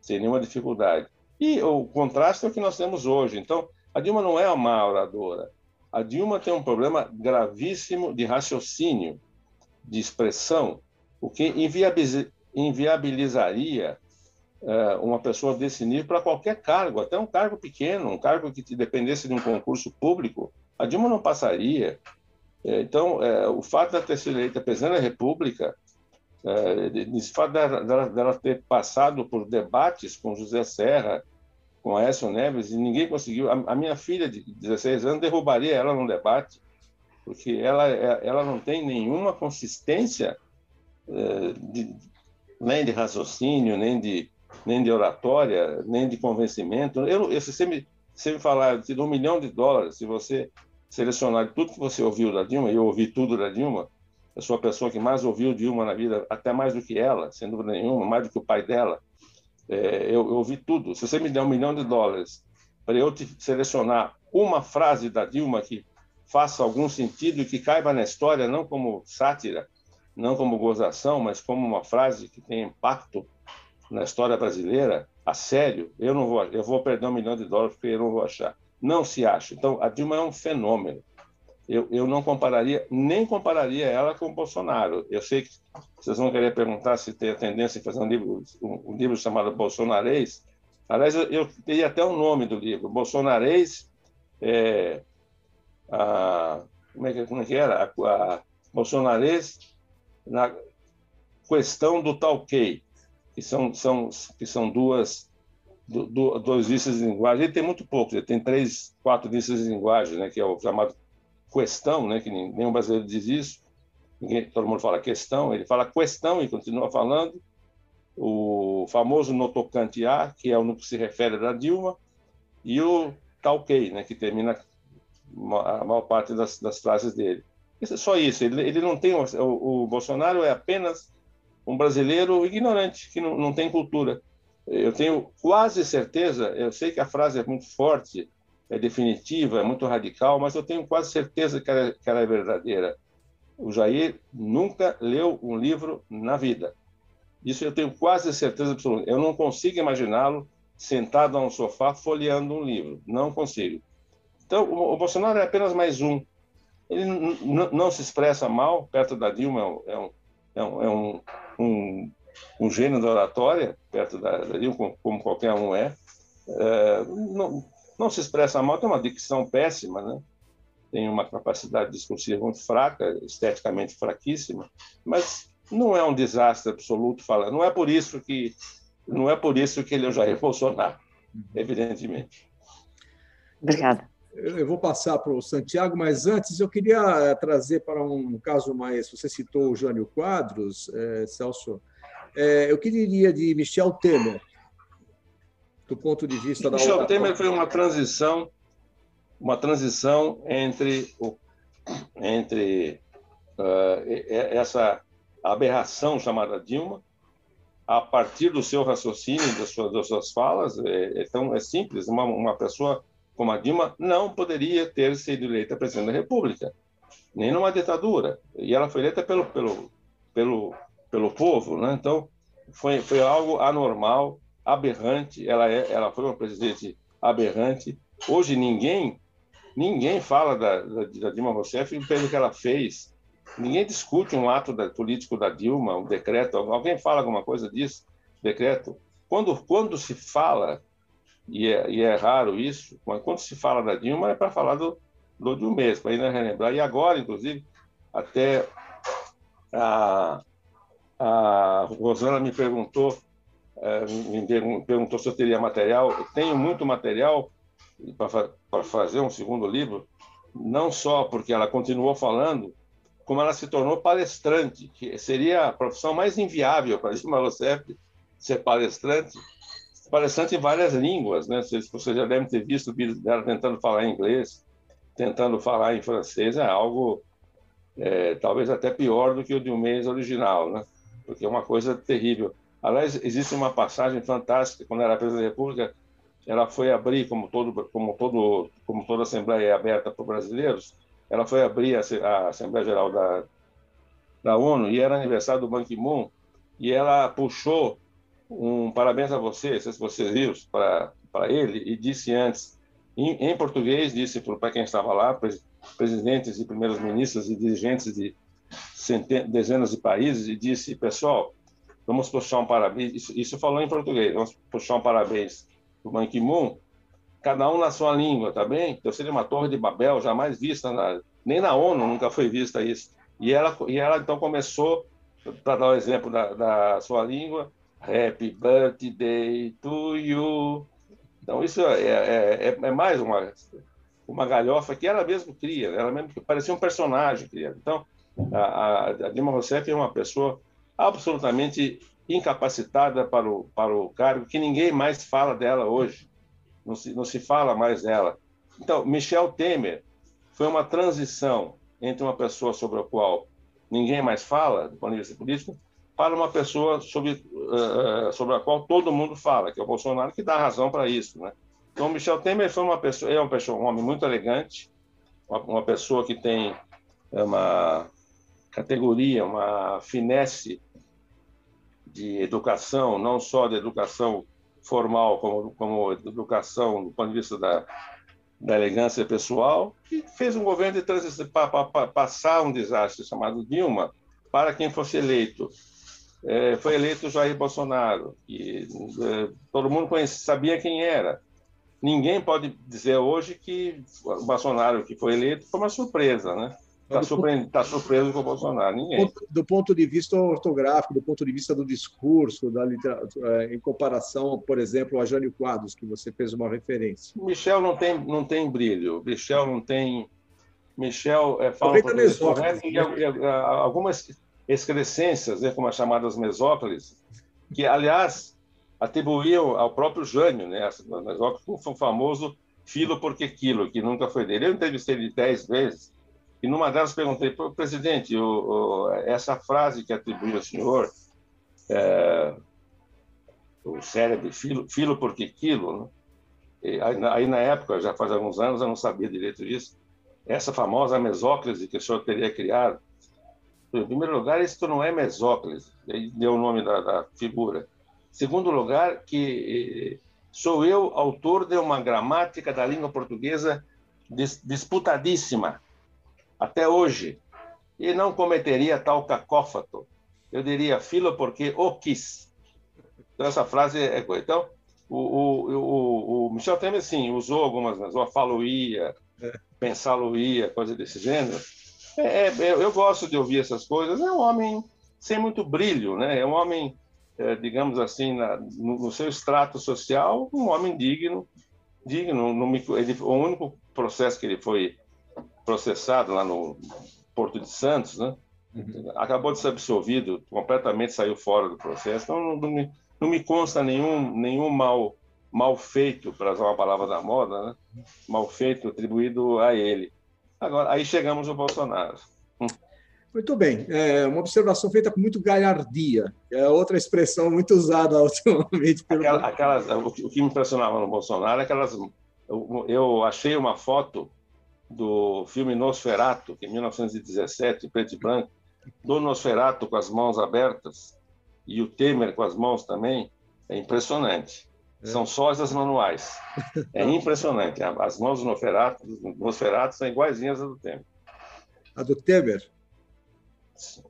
sem nenhuma dificuldade. E o contraste é o que nós temos hoje. Então, a Dilma não é uma oradora, a Dilma tem um problema gravíssimo de raciocínio, de expressão, o que inviabilizaria uh, uma pessoa desse nível para qualquer cargo, até um cargo pequeno, um cargo que dependesse de um concurso público. A Dilma não passaria. Eh, então, uh, o fato de ter sido eleita presidente da República de fato dela, dela, ter passado por debates com José Serra, com Aécio Neves, e ninguém conseguiu. A, a, minha filha de 16 anos derrubaria ela num debate, porque ela, é, ela não tem nenhuma consistência é, de, nem de raciocínio, nem de, nem de oratória, nem de convencimento. Eu, eu se você me, falar de um milhão de dólares, se você selecionar tudo que você ouviu da Dilma, eu ouvi tudo da Dilma, eu sou a pessoa que mais ouviu Dilma na vida, até mais do que ela, sem dúvida nenhuma, mais do que o pai dela. É, eu, eu ouvi tudo. Se você me der um milhão de dólares para eu te selecionar uma frase da Dilma que faça algum sentido e que caiba na história, não como sátira, não como gozação, mas como uma frase que tem impacto na história brasileira, a sério, eu não vou, eu vou perder um milhão de dólares porque eu não vou achar. Não se acha. Então, a Dilma é um fenômeno eu, eu não compararia, nem compararia ela com o Bolsonaro. Eu sei que vocês vão querer perguntar se tem a tendência em fazer um livro, um, um livro chamado Bolsonarês. Aliás, eu, eu teria até o nome do livro, Bolsonarês, é, a, como, é que, como é que era? A, a Bolsonarês na questão do talquei, que são, são, que são duas do, do, dois listas de linguagem. Ele tem muito pouco, ele tem três, quatro listas de linguagem, né, que é o chamado questão, né, que nenhum brasileiro diz isso, ninguém, todo mundo fala questão, ele fala questão e continua falando, o famoso no tocante a, que é o no que se refere da Dilma, e o talquei, né, que termina a maior parte das, das frases dele. Isso é só isso, ele, ele não tem, o, o, Bolsonaro é apenas um brasileiro ignorante, que não, não tem cultura. Eu tenho quase certeza, eu sei que a frase é muito forte, é definitiva, é muito radical, mas eu tenho quase certeza que ela, que ela é verdadeira. O Jair nunca leu um livro na vida. Isso eu tenho quase certeza absoluta. Eu não consigo imaginá-lo sentado a um sofá folheando um livro. Não consigo. Então, o, Bolsonaro é apenas mais um. Ele não se expressa mal, perto da Dilma é um, é um, é um, um, um gênio da oratória, perto da, da Dilma, como, como, qualquer um é. é não, não se expressa mal, tem uma dicção péssima, né? tem uma capacidade discursiva muito fraca, esteticamente fraquíssima, mas não é um desastre absoluto falar. Não é por isso que não é por isso que ele é o Jair Bolsonaro, uhum. evidentemente. Obrigada. Eu vou passar para o Santiago, mas antes eu queria eh, trazer para um caso mais. Você citou o Jânio Quadros, é, Celso. É, eu queria de Michel Temer do ponto de vista da Michel Temer foi uma transição, uma transição entre entre uh, essa aberração chamada Dilma, a partir do seu raciocínio, das suas, das suas falas, é, é, tão, é simples. Uma, uma pessoa como a Dilma não poderia ter sido eleita presidente da República, nem numa ditadura. E ela foi eleita pelo, pelo, pelo, pelo povo, né? Então, foi, foi algo anormal, aberrante, ela, é, ela foi uma presidente aberrante. Hoje ninguém ninguém fala da, da, da Dilma Rousseff pelo que ela fez. Ninguém discute um ato da, político da Dilma, um decreto. Alguém fala alguma coisa disso? Decreto. Quando, quando se fala, e é, e é raro isso, mas quando se fala da Dilma é para falar do, do um mês, para ainda relembrar. E agora, inclusive, até a, a Rosana me perguntou me perguntou se eu teria material. Eu tenho muito material para fazer um segundo livro, não só porque ela continuou falando, como ela se tornou palestrante, que seria a profissão mais inviável para Dilma Rousseff ser palestrante, palestrante em várias línguas, né? Você já deve ter visto dela tentando falar inglês, tentando falar em francês, é algo é, talvez até pior do que o de um mês original, né? Porque é uma coisa terrível. Aliás, existe uma passagem fantástica quando era presidente da República, ela foi abrir como todo como todo como toda assembleia é aberta para brasileiros, ela foi abrir a, Assembleia Geral da da ONU e era aniversário do Ban Ki-moon e ela puxou um parabéns a você, se viram, para para ele e disse antes em, em português disse para quem estava lá, presidentes e primeiros ministros e dirigentes de dezenas de países e disse pessoal Vamos puxar um parabéns. Isso, isso falou em português. Vamos puxar um parabéns para o Ban Ki-moon. Cada um na sua língua, tá bem? Então seria uma torre de Babel jamais vista, na, nem na ONU nunca foi vista isso. E ela, e ela então começou para dar o um exemplo da, da sua língua, Happy Birthday to you. Então, isso é, é, é, é mais uma, uma galhofa que ela mesma cria, ela mesmo parecia um personagem criado. Então, a, a Dilma Rousseff é uma pessoa absolutamente incapacitada para o, para o cargo, que ninguém mais fala dela hoje. Não se, não se fala mais dela. Então, Michel Temer foi uma transição entre uma pessoa sobre a qual ninguém mais fala, do ponto de vista político, para uma pessoa sobre, uh, sobre a qual todo mundo fala, que é o Bolsonaro, que dá razão para isso. Né? Então, Michel Temer foi uma pessoa, é uma pessoa, um homem muito elegante, uma, uma pessoa que tem uma categoria, uma finesse de educação, não só de educação formal, como, como educação do ponto de vista da, da elegância pessoal, e fez um governo de transição para passar um desastre chamado Dilma para quem fosse eleito. É, foi eleito Jair Bolsonaro, e é, todo mundo conhecia, sabia quem era. Ninguém pode dizer hoje que o Bolsonaro que foi eleito foi uma surpresa, né? Está surpre... tá surpreso com o Bolsonaro? Ninguém. Do ponto de vista ortográfico, do ponto de vista do discurso, da literatura, é, em comparação, por exemplo, a Jânio Quadros, que você fez uma referência. Michel não tem, não tem brilho. Michel não tem. Michel é, fala português correto e, e, algumas excrescências, né, como as chamadas mesóclises, que, aliás, atribuíam ao próprio Jânio, né? As mesóclises, o famoso filo porque quilo, que nunca foi dele. Eu entrevistei ele dez vezes e numa delas perguntei, presidente, o, o, essa frase que atribuiu ao senhor, é, o cérebro, filo, filo porque quilo, né? aí, aí, na época, já faz alguns anos, eu não sabia direito disso, essa famosa mesóclise que o senhor teria criado, em primeiro lugar, isso não é mesóclise, deu o nome da, da figura. Segundo lugar, que sou eu autor de uma gramática da língua portuguesa disputadíssima, até hoje, e não cometeria tal cacófato. Eu diria filo porque o quis. Então, essa frase é coisa. Então, o, o, o, o Michel Temer, sim, usou algumas, mas o falo-ia, é. pensá-lo-ia, coisa desse gênero. É, é, eu gosto de ouvir essas coisas. É um homem sem muito brilho, né? É um homem, é, digamos assim, na, no, no, seu extrato social, um homem digno, digno. No, ele, o único processo que ele foi processado lá no Porto de Santos, né? Uhum. Acabou de ser absolvido, completamente saiu fora do processo. Então, não, não, me, não me consta nenhum, nenhum mal, mal feito, para usar uma palavra da moda, né? mal feito atribuído a ele. Agora, aí chegamos ao Bolsonaro. Muito bem. É uma observação feita com muito galhardia. É outra expressão muito usada ultimamente. Pelo... Aquela, aquelas, o que me impressionava no Bolsonaro é aquelas. Eu, eu achei uma foto do filme Nosferato, em 1917, preto e branco, do Nosferato com as mãos abertas e o Temer com as mãos também, é impressionante. É. São sósias manuais. É impressionante. As mãos do Nosferato, do Nosferato são iguaizinhas às do Temer. A do Temer?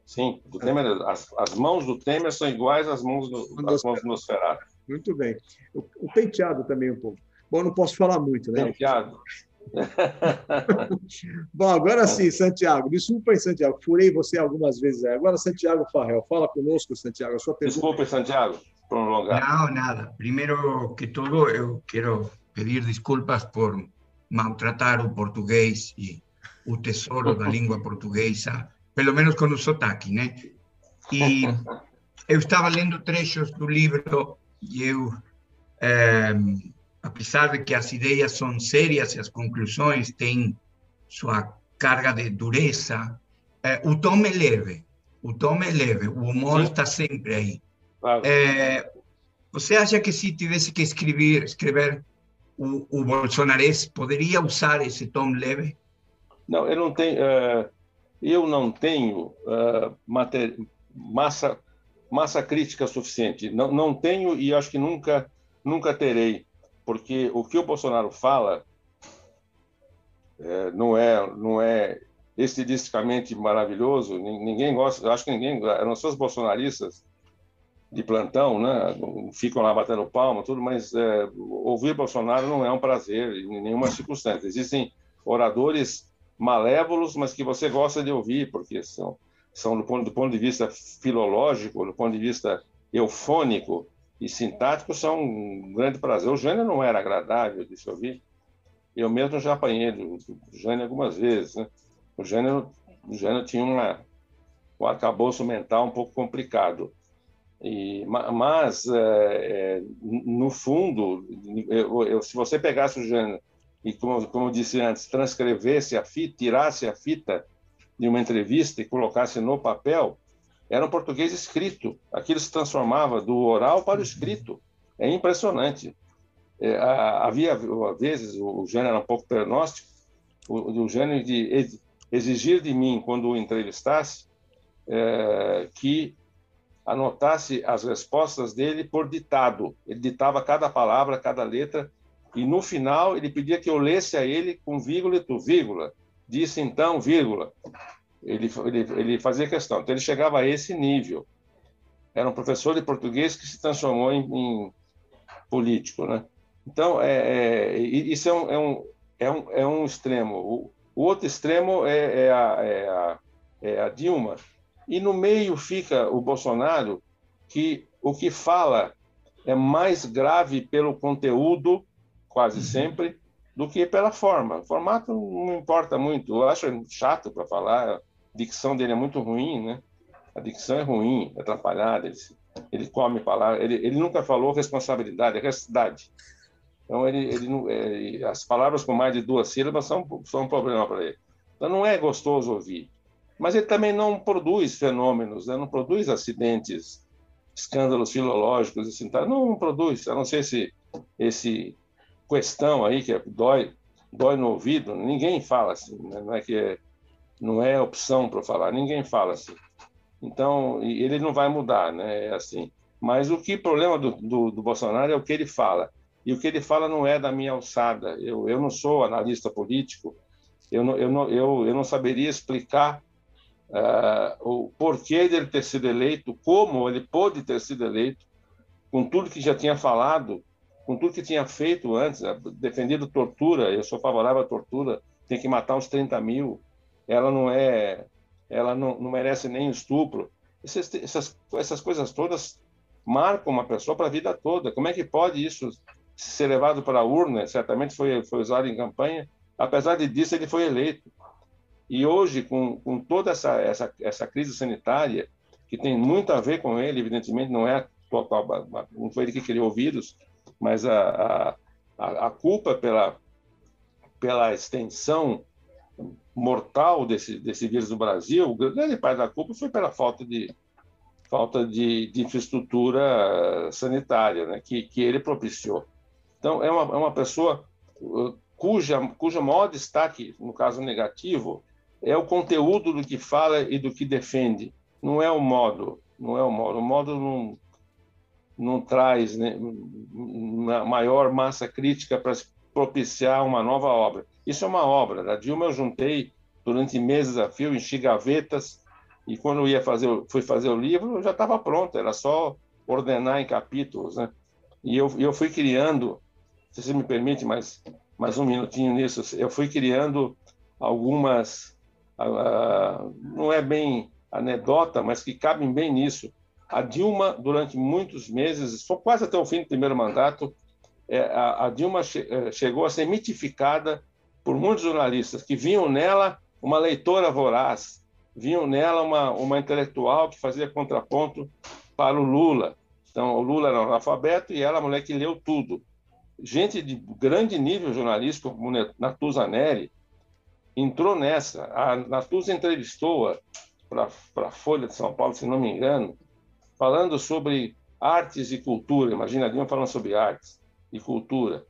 Sim, do Temer, as, as mãos do Temer são iguais às mãos do, às mãos do Nosferato. Muito bem. O, o penteado também um pouco. Bom, não posso falar muito, né? Penteado. Bom, agora sim, Santiago. Desculpa aí, Santiago. Furei você algumas vezes. Agora, Santiago Farrell, fala conosco, Santiago. A sua pergunta... Desculpe, Santiago, prolongar. Não, nada. Primeiro que tudo, eu quero pedir desculpas por maltratar o português e o tesouro da língua portuguesa, pelo menos com o sotaque, né? E eu estava lendo trechos do livro e eu... Eh, apesar de que as ideias são sérias e as conclusões têm sua carga de dureza, é, o tom é leve, o tom é leve, o humor está sempre aí. Claro. É, você acha que se tivesse que escrever, escrever o, o bolsonarês, poderia usar esse tom leve? Não, eu não tenho, uh, eu não tenho uh, massa, massa crítica suficiente. Não, não tenho e acho que nunca, nunca terei porque o que o Bolsonaro fala é, não é não é estilisticamente maravilhoso. Ninguém gosta, acho que ninguém, não são os bolsonaristas de plantão, né? Ficam lá batendo palma, tudo, mas é, ouvir Bolsonaro não é um prazer em nenhuma circunstância. Existem oradores malévolos, mas que você gosta de ouvir, porque são são do ponto, do ponto de vista filológico, do ponto de vista eufônico e sintático, são um grande prazer. O Jânio não era agradável de se ouvir. Eu mesmo já apanhei do, do Jânio algumas vezes. Né? O, Jânio, o Jânio tinha uma, um arcabouço mental um pouco complicado. E, mas, é, é, no fundo, eu, eu, se você pegasse o Jânio e, como, como eu disse antes, transcrevesse a fita, tirasse a fita de uma entrevista e colocasse no papel, era um português escrito. Aquilo se transformava do oral para o escrito. É impressionante. É, havia, às vezes, o Jânio era um pouco pronóstico, o, o de exigir de mim, quando o entrevistasse, é, que anotasse as respostas dele por ditado. Ele ditava cada palavra, cada letra, e no final ele pedia que eu lesse a ele com vírgula e tu, vírgula. Disse então, vírgula. Ele, ele, ele fazia questão. Então ele chegava a esse nível. Era um professor de português que se transformou em, em político, né? Então, é, é, isso é um, é um, é um, é um extremo. O, o outro extremo é, é, a, é, a, é a Dilma, e no meio fica o Bolsonaro, que o que fala é mais grave pelo conteúdo, quase uhum. sempre, do que pela forma. O formato não importa muito. Eu acho chato para falar. Dicção dele é muito ruim, né? A dicção é ruim, é atrapalhada. Ele, ele come palavras. Ele, ele nunca falou responsabilidade, é recastidade. Então, ele, ele, é, as palavras com mais de duas sílabas são, são um problema para ele. Então, não é gostoso ouvir mas ele também não produz fenômenos, né? não produz acidentes, escândalos filológicos, assim, tá? não, não produz, a não ser esse, esse questão aí que é, dói, dói no ouvido, ninguém fala assim, né? não é que é, não é opção para falar, ninguém fala assim. Então, ele não vai mudar, né? É assim. Mas o que problema do, do, do, Bolsonaro é o que ele fala. E o que ele fala não é da minha alçada. Eu, eu não sou analista político, eu não, eu, não, eu, eu não saberia explicar uh, o porquê dele ter sido eleito, como ele pôde ter sido eleito, com tudo que já tinha falado, com tudo que tinha feito antes, defendido tortura, eu sou favorável à tortura, tem que matar uns 30 mil, ela não é, ela não, não merece nem estupro. Essas, essas, essas coisas todas marcam uma pessoa para a vida toda. Como é que pode isso ser levado para a urna? Certamente foi, foi usado em campanha. Apesar disso, ele foi eleito. E hoje, com, com toda essa, essa, essa crise sanitária, que tem muito a ver com ele, evidentemente não é total, não foi ele que criou o vírus, mas a, a, a culpa pela, pela extensão mortal desse, desse vírus no Brasil, grande parte da culpa foi pela falta de, falta de, de infraestrutura sanitária, né, que, que ele propiciou. Então, é uma, é uma pessoa uh, cuja, cujo maior destaque, no caso negativo, é o conteúdo do que fala e do que defende, não é o modo, não é o modo. O modo não, não traz né, maior massa crítica para propiciar uma nova obra. Isso é uma obra. Da Dilma eu juntei durante meses a fio, enchi gavetas, e quando eu ia fazer, fui fazer o livro, já estava pronto, era só ordenar em capítulos, né? E eu, eu fui criando, se você me permite mais, mais um minutinho nisso, eu fui criando algumas não é bem anedota, mas que cabem bem nisso. A Dilma, durante muitos meses, só quase até o fim do primeiro mandato, é, a, Dilma é, chegou a ser mitificada por muitos jornalistas que viam nela uma leitora voraz, viam nela uma, uma intelectual que fazia contraponto para o Lula. Então, o Lula era um analfabeto e ela a mulher que leu tudo. Gente de grande nível jornalístico, como Natuza Neri, entrou nessa. A Natuza entrevistou-a para a Folha de São Paulo, se não me engano, falando sobre artes e cultura. Imagina, Dilma falando sobre artes e cultura.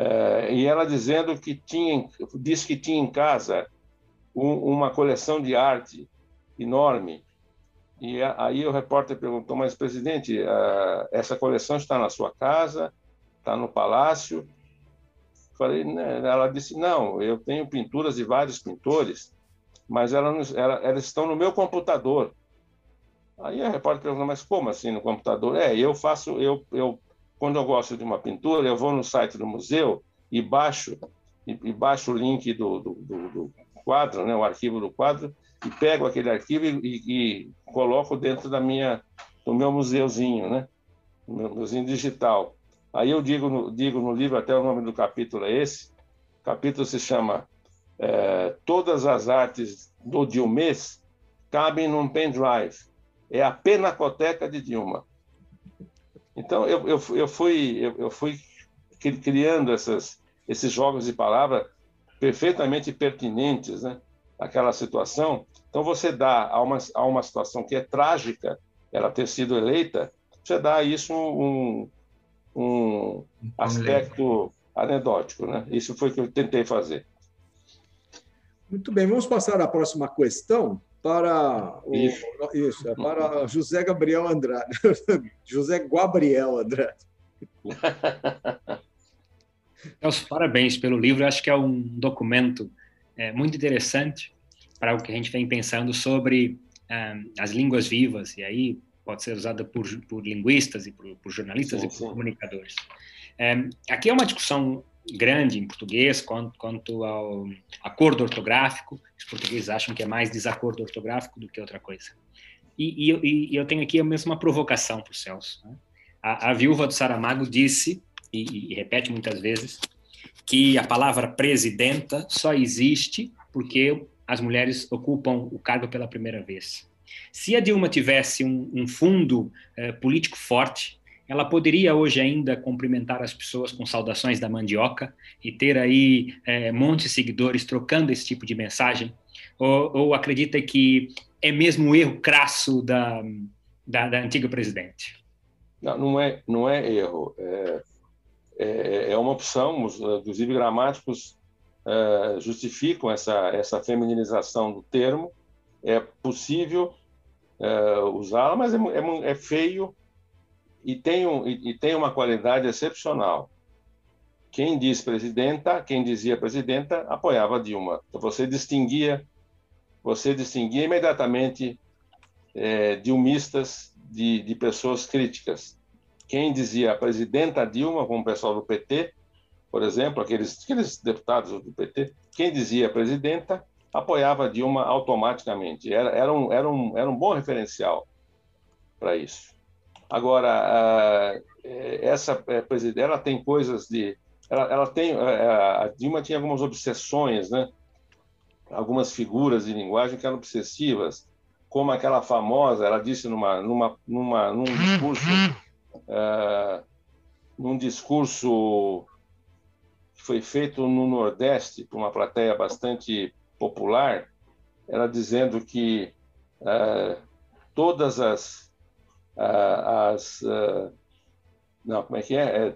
É, e ela dizendo que tinha, disse que tinha em casa um, uma coleção de arte enorme. E aí o repórter perguntou, mas presidente, essa coleção está na sua casa, está no palácio? Falei, né? ela disse, não, eu tenho pinturas de vários pintores, mas elas, elas estão no meu computador. Aí a repórter perguntou, mas como assim no computador? É, eu faço, eu, eu quando eu gosto de uma pintura, eu vou no site do museu e baixo, e, e baixo o link do, do, do, do, quadro, né, o arquivo do quadro, e pego aquele arquivo e, e, coloco dentro da minha, do meu museuzinho, né? meu museuzinho digital. Aí eu digo no, digo no livro, até o nome do capítulo é esse, o capítulo se chama é, Todas as Artes do Dilmês cabem num pendrive. É a penacoteca de Dilma. Então, eu, eu, eu fui, eu, eu fui criando essas, esses jogos de palavra perfeitamente pertinentes né, àquela situação. Então, você dá a uma, a uma situação que é trágica, ela ter sido eleita, você dá isso um, um aspecto anedótico. Né? Isso foi o que eu tentei fazer. Muito bem, vamos passar à próxima questão para o, isso. isso, é para José Gabriel Andrade. José Gabriel Andrade. Os parabéns pelo livro. Acho que é um documento é, muito interessante para o que a gente vem pensando sobre um, as línguas vivas, e aí pode ser usada por, por linguistas e por, por jornalistas sim, e por sim. comunicadores. Um, aqui é uma discussão grande em português quanto, quanto ao acordo ortográfico. Os portugueses acham que é mais desacordo ortográfico do que outra coisa. E, e, e eu tenho aqui a mesma provocação para o Celso. Né? A, a, viúva do Saramago disse, e, e repete muitas vezes, que a palavra presidenta só existe porque as mulheres ocupam o cargo pela primeira vez. Se a Dilma tivesse um, um fundo eh, político forte, ela poderia hoje ainda cumprimentar as pessoas com saudações da mandioca e ter aí é, monte de seguidores trocando esse tipo de mensagem? Ou, ou acredita que é mesmo um erro crasso da, da, da, antiga presidente? Não, não é, não é erro. É, é, é uma opção. Inclusive, gramáticos é, justificam essa, essa femininização do termo. É possível é, usá-la, mas é, é, é feio e tem, um, e, tem uma qualidade excepcional. Quem diz presidenta, quem dizia presidenta, apoiava Dilma. Então você distinguia, você distinguia imediatamente é, dilmistas de, de pessoas críticas. Quem dizia presidenta Dilma, como o pessoal do PT, por exemplo, aqueles, aqueles deputados do PT, quem dizia presidenta apoiava Dilma automaticamente. Era, era, um, era, um, era um bom referencial para isso. Agora, essa é, presidente, ela tem coisas de, ela, ela tem, a Dilma tinha algumas obsessões, né? Algumas figuras de linguagem que eram obsessivas, como aquela famosa, ela disse numa, numa, numa, num discurso, uh, num discurso que foi feito no Nordeste por uma plateia bastante popular, ela dizendo que uh, todas as as não como é que é, é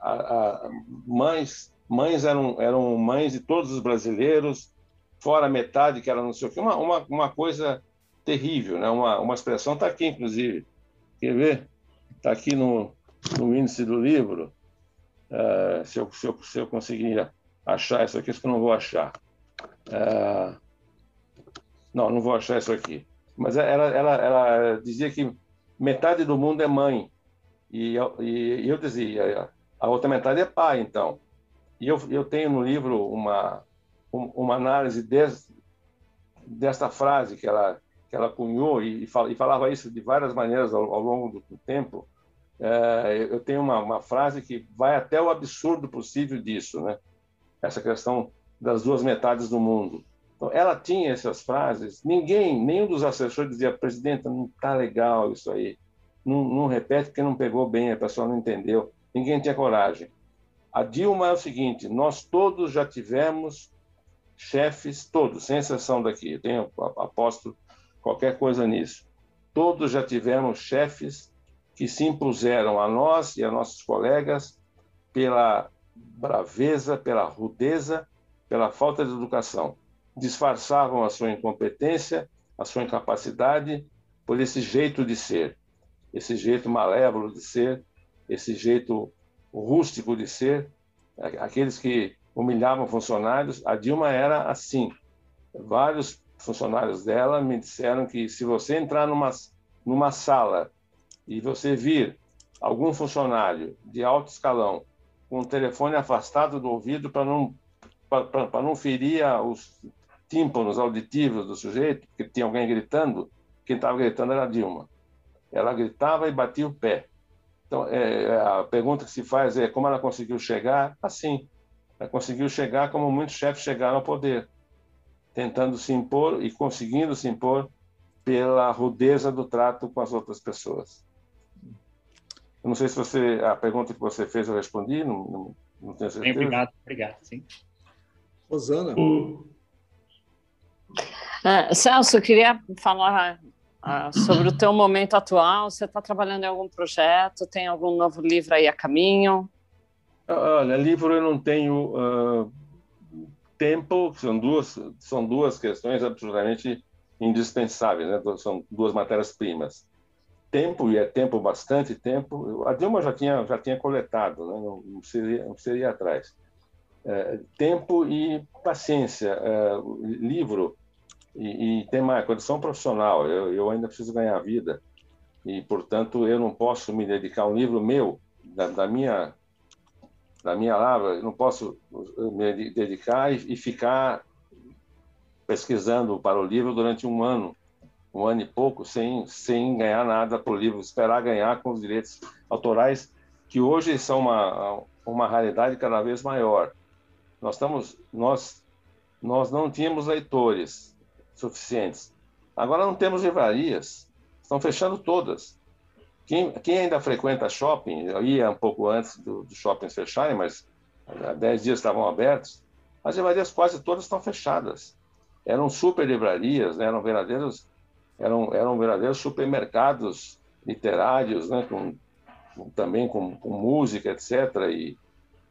a, a, mães mães eram eram mães de todos os brasileiros fora metade que era não sei o que uma, uma, uma coisa terrível né? Uma, uma expressão está aqui inclusive. Quer ver? Está aqui no, no índice do livro. Uh, se, eu, se, eu, se eu conseguir achar isso aqui, isso que eu não vou achar. Uh, não, não vou achar isso aqui. Mas ela, ela, ela dizia que metade do mundo é mãe. E e eu dizia, a outra metade é pai, então. E eu, eu tenho no livro uma, uma análise des, desta frase que ela, que ela cunhou e, e falava isso de várias maneiras ao, ao longo do, tempo. É, eu tenho uma, uma frase que vai até o absurdo possível disso, né? Essa questão das duas metades do mundo. Então, ela tinha essas frases, ninguém, nenhum dos assessores dizia, presidenta, não está legal isso aí, não, não repete porque não pegou bem, a pessoa não entendeu, ninguém tinha coragem. A Dilma é o seguinte, nós todos já tivemos chefes, todos, sem exceção daqui, eu tenho aposto qualquer coisa nisso, todos já tivemos chefes que se impuseram a nós e a nossos colegas pela braveza, pela rudeza, pela falta de educação disfarçavam a sua incompetência, a sua incapacidade por esse jeito de ser, esse jeito malévolo de ser, esse jeito rústico de ser, aqueles que humilhavam funcionários. A Dilma era assim. Vários funcionários dela me disseram que se você entrar numa, numa sala e você vir algum funcionário de alto escalão com o telefone afastado do ouvido para não para não ferir os tímpanos auditivos do sujeito, que tinha alguém gritando, quem estava gritando era a Dilma. Ela gritava e batia o pé. Então, é, a pergunta que se faz é como ela conseguiu chegar? Assim, ela conseguiu chegar como muitos chefes chegaram ao poder, tentando se impor e conseguindo se impor pela rudeza do trato com as outras pessoas. Eu não sei se você a pergunta que você fez eu respondi, não, não, não tenho certeza. Obrigado, obrigado, sim. Rosana. O, É, Celso, eu queria falar ah, sobre o teu momento atual. Você está trabalhando em algum projeto? Tem algum novo livro aí a caminho? Olha, livro eu não tenho uh, tempo. São duas são duas questões absolutamente indispensáveis, né? São duas matérias primas. Tempo e é tempo bastante tempo. A Dilma já tinha já tinha coletado, né? não, não seria não seria atrás. É, tempo e paciência. É, livro e, e, tem uma condição profissional. Eu, eu ainda preciso ganhar vida e, portanto, eu não posso me dedicar a um livro meu da, da minha da minha lavra. Eu não posso me dedicar e, e ficar pesquisando para o livro durante um ano, um ano e pouco, sem sem ganhar nada para o livro, esperar ganhar com os direitos autorais que hoje são uma uma raridade cada vez maior. Nós estamos nós nós não tínhamos leitores suficientes. Agora não temos livrarias, estão fechando todas. Quem, quem ainda frequenta shopping, eu ia um pouco antes dos do shoppings fecharem, mas há 10 dias estavam abertos, as livrarias quase todas estão fechadas. Eram super livrarias, né? eram verdadeiros eram, eram verdadeiros supermercados literários, né? com, com também com, com, música, etc., e,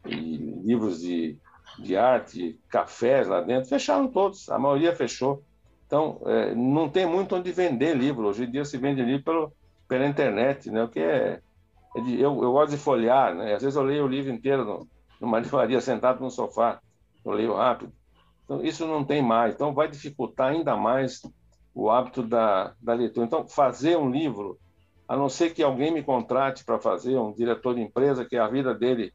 e livros de, de arte, cafés lá dentro, fecharam todos, a maioria fechou. Então, é, não tem muito onde vender livro. Hoje em dia se vende livro pelo, pela internet, né? O que é, é de, eu, eu gosto de folhear, né? Às vezes eu leio o livro inteiro no, numa livraria sentado no sofá, eu leio rápido. Então, isso não tem mais. Então, vai dificultar ainda mais o hábito da, da leitura. Então, fazer um livro, a não ser que alguém me contrate para fazer, um diretor de empresa, que é a vida dele,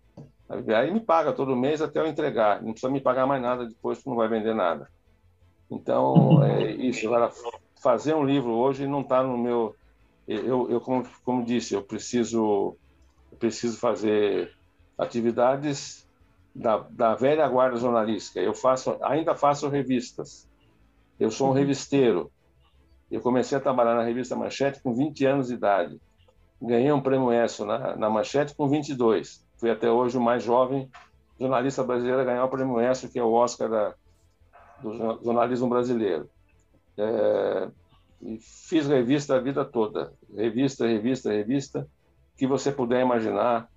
aí me paga todo mês até eu entregar. Não precisa me pagar mais nada depois, que não vai vender nada. Então, é isso. Agora, fazer um livro hoje não está no meu. Eu, eu como, como disse, eu preciso, eu preciso fazer atividades da, da velha guarda jornalística. Eu faço, ainda faço revistas. Eu sou um uhum. revisteiro. Eu comecei a trabalhar na revista Manchete com 20 anos de idade. Ganhei um prêmio ESSO na, na Manchete com 22. Fui até hoje o mais jovem jornalista brasileiro a ganhar o prêmio ESSO, que é o Oscar da, do jornalismo brasileiro. É, fiz revista a vida toda, revista, revista, revista, que você puder imaginar,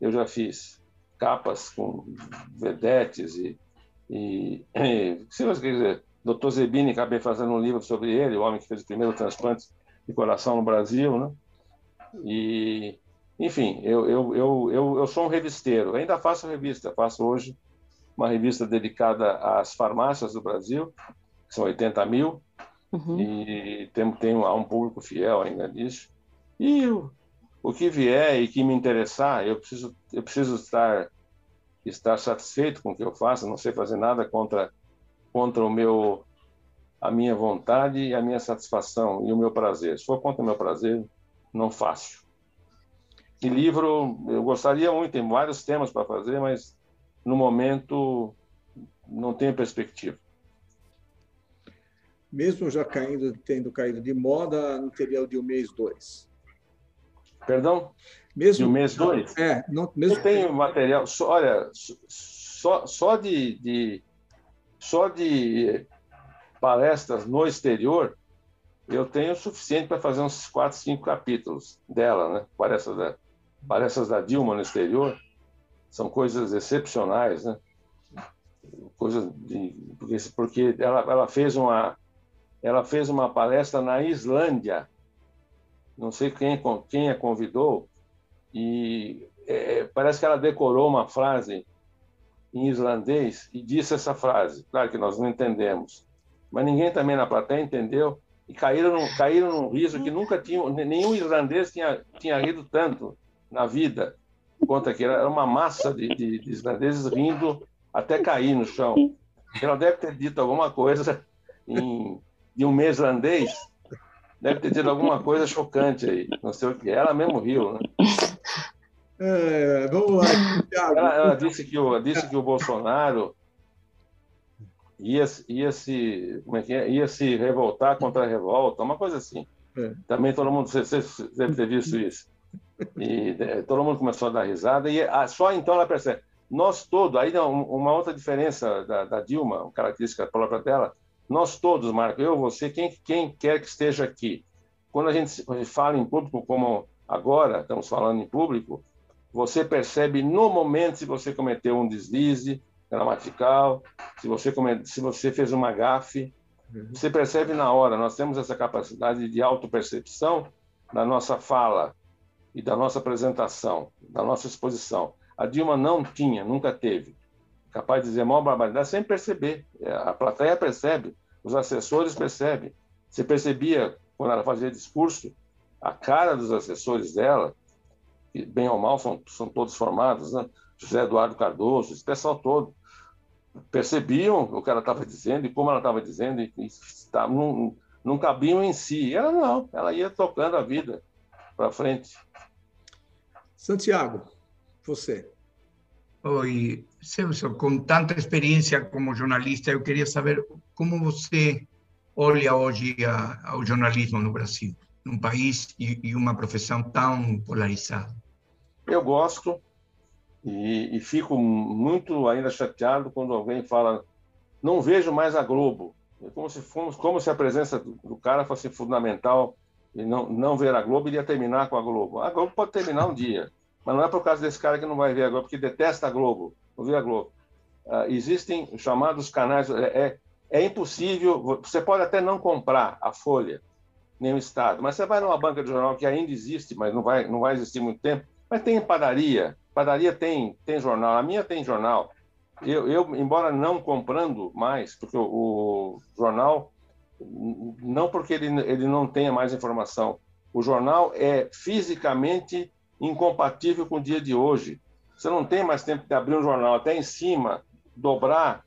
eu já fiz capas com vedetes e, e, e se você quiser, Dr. Zebini, acabei fazendo um livro sobre ele, o homem que fez o primeiro transplante de coração no Brasil, né? E, enfim, eu, eu, eu, eu, eu sou um revisteiro, ainda faço revista, faço hoje uma revista dedicada às farmácias do Brasil, que são 80 mil, uhum. e tem, tem um público fiel ainda nisso. E o, o que vier e que me interessar, eu preciso, eu preciso estar, estar satisfeito com o que eu faço, não sei fazer nada contra, contra o meu, a minha vontade e a minha satisfação e o meu prazer. Se for contra o meu prazer, não faço. E livro, eu gostaria muito, tem vários temas para fazer, mas no momento, não tenho perspectiva. Mesmo já caindo, tendo caído de moda, não teria o de um mês dois. Perdão? Mesmo, de um mês dois? É, não, mesmo. Eu tenho material. Só, olha, só, só de, de só de palestras no exterior, eu tenho o suficiente para fazer uns quatro, cinco capítulos dela, né? Palestras da, palestras da Dilma no exterior são coisas excepcionais, né? Coisas de, porque, porque ela, ela fez uma ela fez uma palestra na Islândia, não sei quem quem a convidou e é, parece que ela decorou uma frase em islandês e disse essa frase. Claro que nós não entendemos, mas ninguém também na plateia entendeu e caíram caíram num riso que nunca tinham nenhum islandês tinha tinha rido tanto na vida conta que era uma massa de, de, de islandeses rindo até cair no chão. ela deve ter dito alguma coisa em, em um mês irlandês, deve ter dito alguma coisa chocante aí, não sei o que. Ela mesmo riu, né? É, vamos lá, Thiago. Ela, ela, disse, que o, disse que o Bolsonaro ia, ia, se, como é que é? ia se revoltar contra a revolta, uma coisa assim. É. Também todo mundo, você, você deve ter visto isso. E é, todo mundo começou a dar risada, e ah, só então ela percebe. Nós todos, aí uma outra diferença da, da Dilma, característica própria dela, nós todos, Marco, eu, você, quem, quem quer que esteja aqui, quando a gente, fala em público, como agora estamos falando em público, você percebe no momento se você cometeu um deslize gramatical, se você, se você fez uma gafe, uhum. você percebe na hora. Nós temos essa capacidade de autopercepção da nossa fala e da nossa apresentação, da nossa exposição. A Dilma não tinha, nunca teve. Capaz de dizer maior barbaridade sem perceber. É, a plateia percebe, os assessores percebem. Você percebia, quando ela fazia discurso, a cara dos assessores dela, que bem ou mal são, são todos formados, né? José Eduardo Cardoso, esse pessoal todo, percebiam o que ela estava dizendo e como ela estava dizendo, e, e não, não cabiam em si. Ela não, ela ia tocando a vida para frente. Santiago, você. Oi, Celso, com tanta experiência como jornalista, eu queria saber como você olha hoje a, ao jornalismo no Brasil, num país e, e uma profissão tão polarizada. Eu gosto, e, e, fico muito ainda chateado quando alguém fala, não vejo mais a Globo. É como se, fomos, como se a presença do, do, cara fosse fundamental e não, não ver a Globo iria terminar com a Globo. A Globo pode terminar um dia, mas não é por causa desse cara que não vai ver a Globo, porque detesta a Globo, não vê a Globo. Uh, existem chamados canais, é, é, é impossível, você pode até não comprar a Folha, nem o Estado, mas você vai numa banca de jornal que ainda existe, mas não vai, não vai existir muito tempo, mas tem padaria, Padaria tem, tem jornal, a minha tem jornal. Eu, eu embora não comprando mais, porque o, o jornal, não porque ele, ele não tenha mais informação, o jornal é fisicamente incompatível com o dia de hoje. Você não tem mais tempo de abrir um jornal até em cima, dobrar,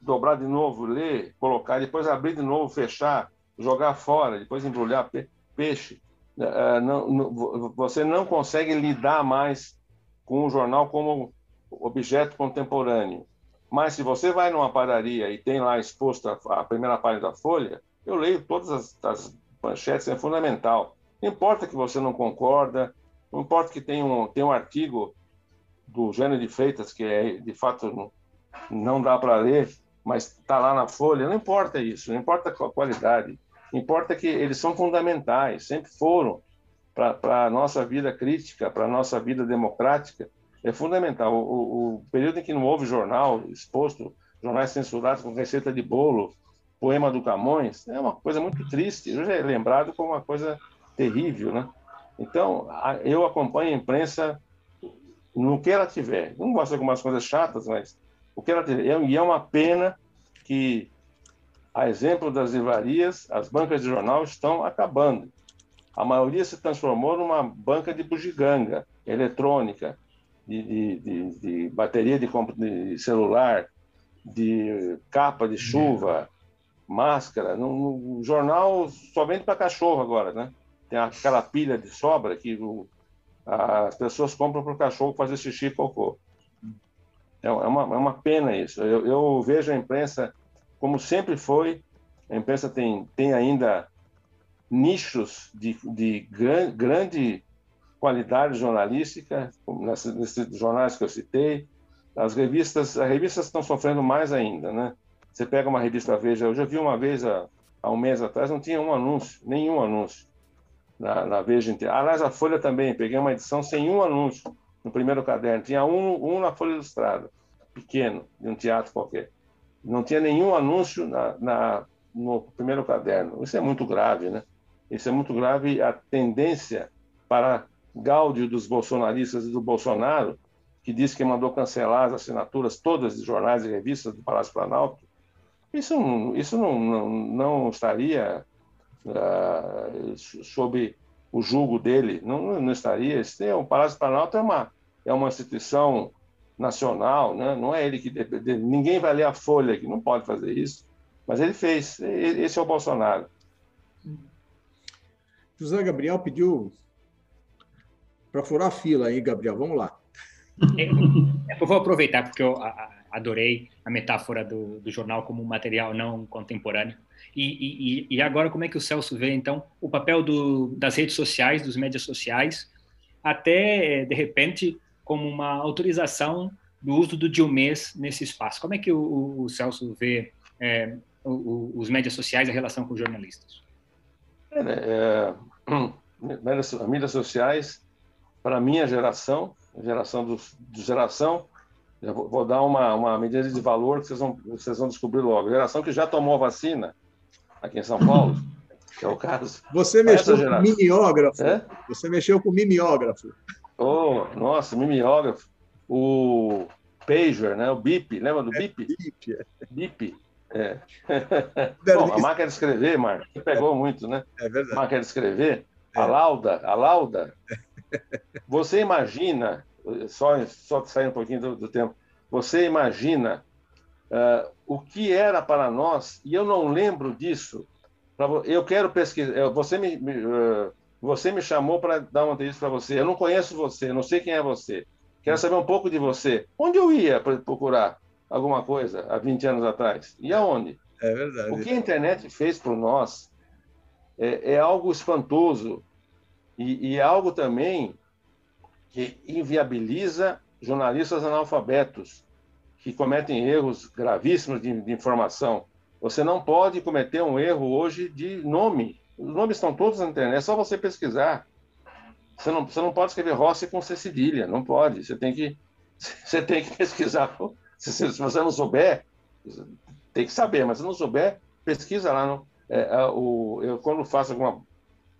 dobrar de novo, ler, colocar, depois abrir de novo, fechar, jogar fora, depois embrulhar peixe. Uh, não, não, você não consegue lidar mais com o jornal como objeto contemporâneo. Mas se você vai numa padaria e tem lá exposta a primeira página da Folha, eu leio todas as, as manchetes, é fundamental. Não importa que você não concorda, não importa que tem um, tem um artigo do Gênero de Freitas que é, de fato não, não dá para ler, mas está lá na Folha, não importa isso, não importa a qualidade, importa que eles são fundamentais, sempre foram para a nossa vida crítica, para a nossa vida democrática, é fundamental. O, o, período em que não houve jornal exposto, jornais censurados com receita de bolo, poema do Camões, é uma coisa muito triste. Hoje é lembrado como uma coisa terrível, né? Então, eu acompanho a imprensa no que ela tiver. Não gosto de algumas coisas chatas, mas o que ela tiver. E é uma pena que, a exemplo das livrarias, as bancas de jornal estão acabando a maioria se transformou numa banca de bugiganga eletrônica, de, de, de, de bateria de, celular, de capa de chuva, máscara. No, no jornal só vende para cachorro agora, né? Tem aquela pilha de sobra que o, as pessoas compram para o cachorro fazer xixi e cocô. É, é uma, é uma pena isso. Eu, eu vejo a imprensa como sempre foi. A imprensa tem, tem ainda nichos de, de gran, grande qualidade jornalística, nesses jornais que eu citei. As revistas, as revistas estão sofrendo mais ainda, né? Você pega uma revista Veja, eu já vi uma vez há, há um mês atrás, não tinha um anúncio, nenhum anúncio na, na Veja inteira. Aliás, a Folha também, peguei uma edição sem um anúncio no primeiro caderno, tinha um, um na Folha Ilustrada, pequeno, de um teatro qualquer. Não tinha nenhum anúncio na, na no primeiro caderno. Isso é muito grave, né? Isso é muito grave. A tendência para gáudio dos bolsonaristas e do Bolsonaro, que diz que mandou cancelar as assinaturas todas de jornais e revistas do Palácio Planalto, isso, isso não, não, não estaria uh, sob o julgo dele, não, não estaria. Esse, o Palácio Planalto é uma, é uma instituição nacional, né? não é ele que ninguém vai ler a folha que não pode fazer isso, mas ele fez. Esse é o Bolsonaro. José Gabriel pediu para furar a fila aí, Gabriel. Vamos lá. É, eu vou aproveitar porque eu adorei a metáfora do, do jornal como um material não contemporâneo. E, e, e, agora, como é que o Celso vê, então, o papel do, das redes sociais, dos mídias sociais, até, de repente, como uma autorização do uso do Dilmês nesse espaço? Como é que o, o Celso vê é, o, os mídias sociais, a relação com os jornalistas? É, né, é, as mídias sociais, para a minha geração, geração do, do geração, eu vou, vou, dar uma, uma medida de valor que vocês vão, vocês vão descobrir logo. Geração que já tomou vacina aqui em São Paulo, que é o caso. Você mexeu com mimeógrafo. É? Você mexeu com mimeógrafo. Oh, nossa, mimeógrafo. O pager, né? O bip, lembra do bip? É, bip. É. Bip. É. Bom, a máquina de escrever, Marco, pegou muito, né? É verdade. A máquina de escrever, é. a lauda, a lauda. Você imagina, só, só sair um pouquinho do, do tempo, você imagina uh, o que era para nós, e eu não lembro disso. Eu quero pesquisar. Você me, uh, você me chamou para dar uma entrevista para você. Eu não conheço você, não sei quem é você. Quero saber um pouco de você. Onde eu ia para procurar alguma coisa há 20 anos atrás? E aonde? É verdade. O que a internet fez por nós é, é algo espantoso e, e é algo também que inviabiliza jornalistas analfabetos que cometem erros gravíssimos de, de, informação. Você não pode cometer um erro hoje de nome. Os nomes estão todos na internet, é só você pesquisar. Você não, você não pode escrever Rossi com C cedilha, não pode. Você tem que, você tem que pesquisar. Se, se você não souber, tem que saber, mas se não souber, pesquisa lá. No, é, é, o, eu, quando faço alguma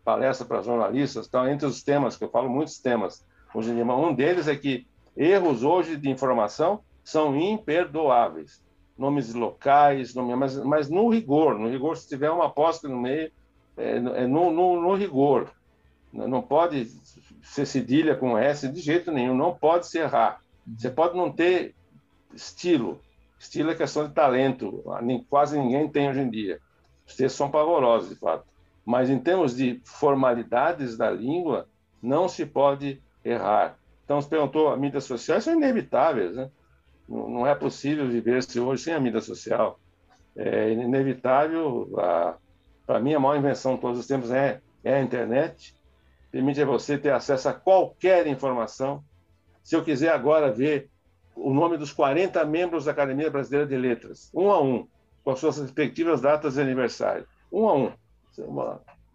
palestra para jornalistas, então, entre os temas, que eu falo muitos temas, hoje em dia, um deles é que erros hoje de informação são imperdoáveis. Nomes locais, nome, mas, mas no rigor, no rigor, se tiver uma aposta no meio, é, é no, no, no, rigor. Não pode ser cedilha com S de jeito nenhum, não pode se errar. Você pode não ter estilo. Estilo é questão de talento, nem, quase ninguém tem hoje em dia. Os textos são pavorosos, de fato. Mas em termos de formalidades da língua, não se pode errar. Então, você perguntou, as mídias sociais são inevitáveis, né? Não é possível viver-se hoje sem a mídia social. É inevitável. Para mim, a maior invenção de todos os tempos é, é a internet. Permite a você ter acesso a qualquer informação. Se eu quiser agora ver o nome dos 40 membros da Academia Brasileira de Letras, um a um, com as suas respectivas datas de aniversário, um a um.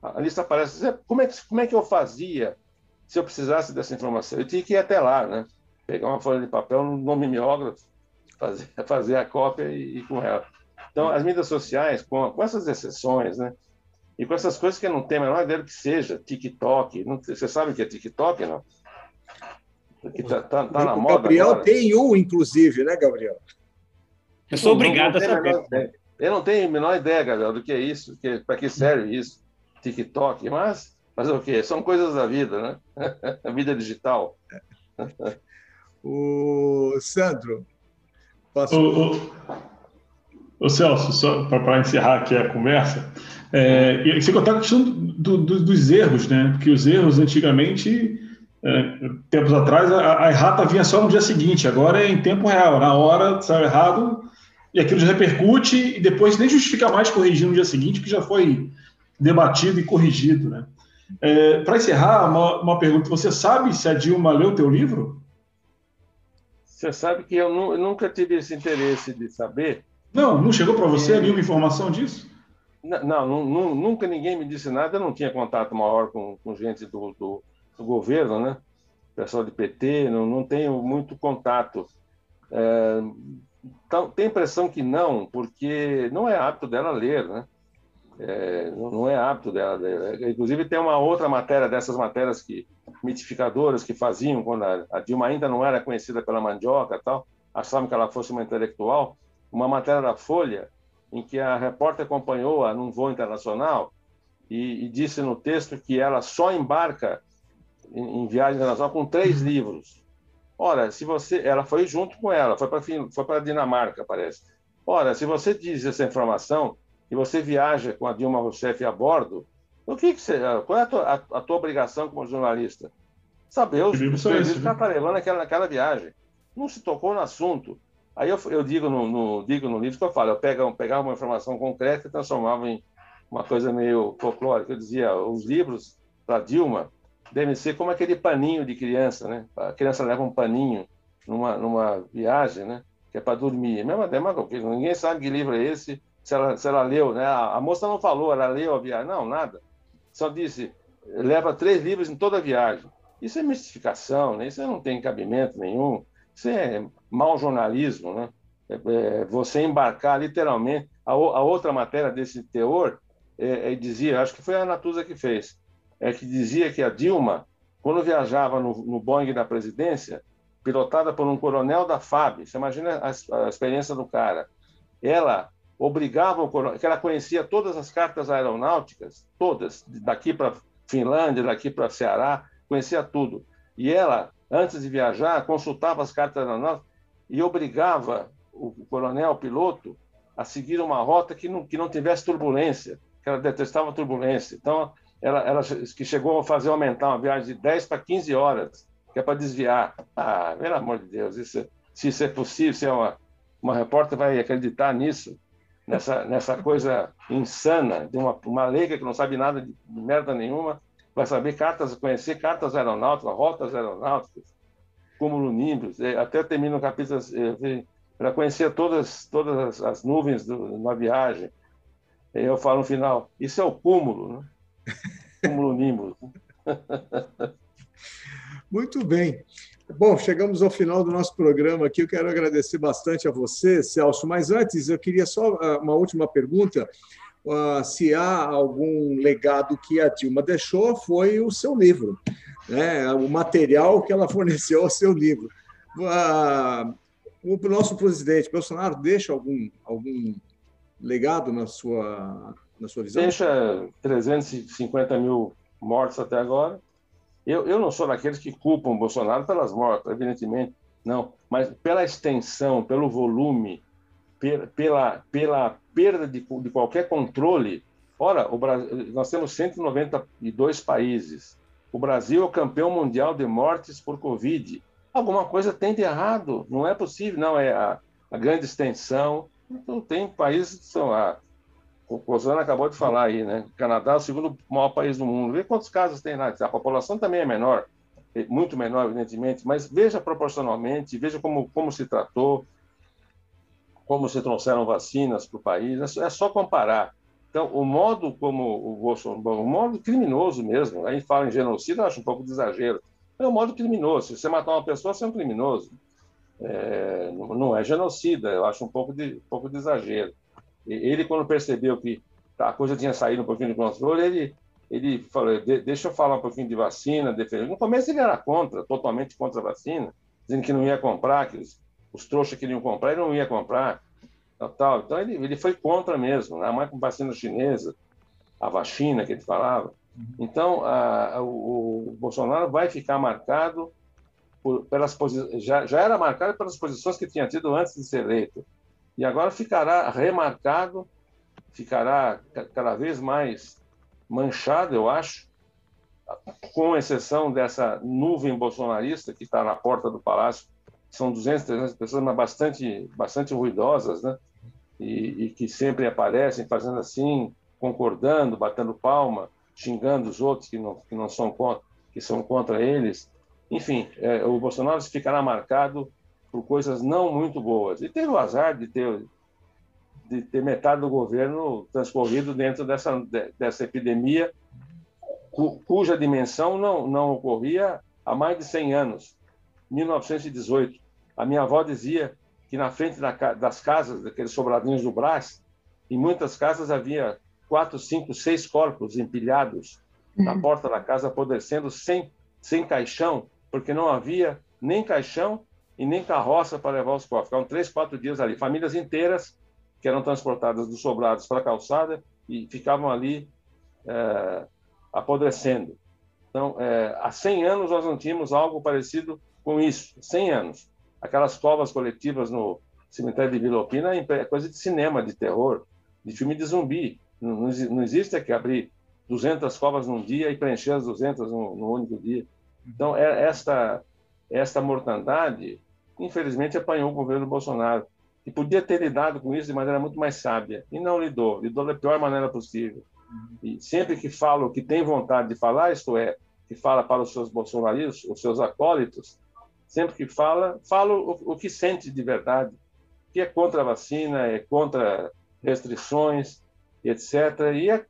A lista aparece. Como é que, como é que eu fazia se eu precisasse dessa informação? Eu tinha que ir até lá, né? pegar uma folha de papel no mimeógrafo, fazer, fazer a cópia e ir com ela. Então, as mídias sociais, com, com essas exceções, né? E com essas coisas que não tem a menor ideia do que seja, TikTok, não, você sabe o que é TikTok, não? Porque tá, tá, tá na moda. Gabriel agora. tem um, inclusive, né, Gabriel? Eu sou obrigado a saber. Eu não tenho a menor ideia, Gabriel, do que é isso, para que serve isso, TikTok, mas fazer o quê? São coisas da vida, né? a vida digital. O Sandro, posso... O, o, o Celso, só para encerrar aqui a conversa, é, e você contar a questão do, do, dos erros, né? Porque os erros antigamente, é, tempos atrás, a, a, errata vinha só no dia seguinte, agora é em tempo real, na hora saiu errado e aquilo já repercute e depois nem justifica mais corrigir no dia seguinte, que já foi debatido e corrigido, né? É, para encerrar, uma, uma pergunta: você sabe se a Dilma leu o teu livro? Você sabe que eu, eu nunca tive esse interesse de saber. Não, não chegou para você e... nenhuma informação disso? Não, não, nunca ninguém me disse nada. Eu não tinha contato maior com, com gente do, do, do, governo, né? Pessoal de PT, não, não tenho muito contato. É, então, tem impressão que não, porque não é hábito dela ler, né? É, não é hábito dela. Inclusive, tem uma outra matéria dessas matérias que mitificadoras que faziam quando a, Dilma ainda não era conhecida pela mandioca tal, achavam que ela fosse uma intelectual. Uma matéria da Folha em que a repórter acompanhou-a num voo internacional e, e, disse no texto que ela só embarca em, em viagem internacional com três livros. Ora, se você, ela foi junto com ela, foi para foi Dinamarca, parece. Ora, se você diz essa informação e você viaja com a Dilma Rousseff a bordo, o que, que você, qual é a tua, a, a tua obrigação como jornalista? Saber os, os que ela está levando naquela, naquela viagem. Não se tocou no assunto. Aí eu, eu digo, no, no, digo no livro que eu falo, eu pegava, pegava uma informação concreta e transformava em uma coisa meio folclórica. Eu dizia, os livros para Dilma devem ser como aquele paninho de criança, né? A criança leva um paninho numa, numa viagem, né? Que é para dormir. É mesma demagogia. Ninguém sabe que livro é esse, se ela, se ela leu, né? A, a moça não falou, ela leu a viagem. Não, nada. Só disse, leva três livros em toda a viagem. Isso é mistificação, né? Isso não tem cabimento nenhum. Isso é mau jornalismo, né? É, é, você embarcar literalmente. A, a, outra matéria desse teor é, é, dizia, acho que foi a Natuza que fez, é que dizia que a Dilma, quando viajava no, no Boeing da presidência, pilotada por um coronel da FAB, você imagina a, a experiência do cara, ela obrigava o coronel, que ela conhecia todas as cartas aeronáuticas, todas, daqui para Finlândia, daqui para Ceará, conhecia tudo. E ela, antes de viajar, consultava as cartas aeronáuticas e obrigava o coronel, o piloto, a seguir uma rota que não, que não tivesse turbulência, que ela detestava turbulência. Então, ela, ela que chegou a fazer aumentar uma viagem de 10 para 15 horas, que é para desviar. Ah, pelo amor de Deus, isso, se isso é possível, se é uma, uma repórter vai acreditar nisso, nessa, nessa coisa insana de uma, uma leiga que não sabe nada de, de merda nenhuma, vai saber cartas, conhecer cartas aeronáuticas, rotas aeronáuticas, cúmulo nimbus, até termina o capítulo, para conhecer todas, todas as nuvens do, na viagem. Eu falo no final, isso é o cúmulo, né? Cúmulo nimbus. Muito bem. Bom, chegamos ao final do nosso programa aqui. Eu quero agradecer bastante a você, Celso. Mas antes, eu queria só ah, uma última pergunta. Uh, se há algum legado que a Dilma deixou, foi o seu livro, né? o material que ela forneceu ao seu livro. Uh, o nosso presidente Bolsonaro deixa algum, algum legado na sua, na sua visão? Deixa 350 mil mortos até agora. Eu, eu não sou daqueles que culpam o Bolsonaro pelas mortes, evidentemente, não, mas pela extensão, pelo volume, pela, pela perda de, de qualquer controle. Ora, Brasil, nós temos 192 países. O Brasil é o campeão mundial de mortes por Covid. Alguma coisa tem de errado. Não é possível, não. É a, a grande extensão. Então, tem países que são. A, o Cosana acabou de falar aí, né? O Canadá é o segundo maior país do mundo. Vê quantos casos tem lá. A população também é menor, é muito menor, evidentemente, mas veja proporcionalmente, veja como, como se tratou, como se trouxeram vacinas para o país, é, é só comparar. Então, o modo como o Bolsonaro, o modo criminoso mesmo, a gente fala em genocídio, eu acho um pouco de exagero. É um modo criminoso. Se você matar uma pessoa, você é um criminoso. É, não é genocida, eu acho um pouco de, um pouco de exagero. Ele, quando percebeu que a coisa tinha saído um pouquinho do controle, ele, ele falou: deixa eu falar um pouquinho de vacina. No começo ele era contra, totalmente contra a vacina, dizendo que não ia comprar, que os, os trouxas queriam comprar, ele não ia comprar. Tal, tal. Então ele, ele foi contra mesmo, né? a mãe com vacina chinesa, a vacina que ele falava. Uhum. Então a, a, o, o, Bolsonaro vai ficar marcado por, pelas já, já era marcado pelas posições que tinha tido antes de ser eleito. E agora ficará remarcado, ficará cada vez mais manchado, eu acho, com exceção dessa nuvem bolsonarista que está na porta do palácio são 200, 300 pessoas, mas bastante, bastante ruidosas, né? E, e, que sempre aparecem fazendo assim, concordando, batendo palma, xingando os outros que não, que não são contra, que são contra eles. Enfim, é, o Bolsonaro ficará marcado por coisas não muito boas. E teve o azar de ter, de ter metade do governo transcorrido dentro dessa, dessa epidemia, cuja dimensão não, não ocorria há mais de 100 anos. 1918. A minha avó dizia que na frente das casas, daqueles sobradinhos do Brás, em muitas casas havia quatro, cinco, seis corpos empilhados uhum. na porta da casa, apodrecendo sem, sem caixão, porque não havia nem caixão e nem carroça para levar os corpos. Ficavam três, quatro dias ali. Famílias inteiras que eram transportadas dos sobrados para a calçada e ficavam ali é, apodrecendo. Então, é, há 100 anos nós não tínhamos algo parecido com isso, 100 anos. Aquelas covas coletivas no cemitério de Vila Alpina é coisa de cinema, de terror, de filme de zumbi. Não, não existe aqui abrir 200 covas num dia e preencher as 200 num, num único dia. Então, é, esta, esta mortandade, infelizmente, apanhou o governo Bolsonaro, que podia ter lidado com isso de maneira muito mais sábia, e não lidou, lidou da pior maneira possível. E sempre que fala o que tem vontade de falar, isto é, que fala para os seus bolsonaristas, os seus acólitos, sempre que fala, fala o, o que sente de verdade, que é contra a vacina, é contra restrições, etc. E é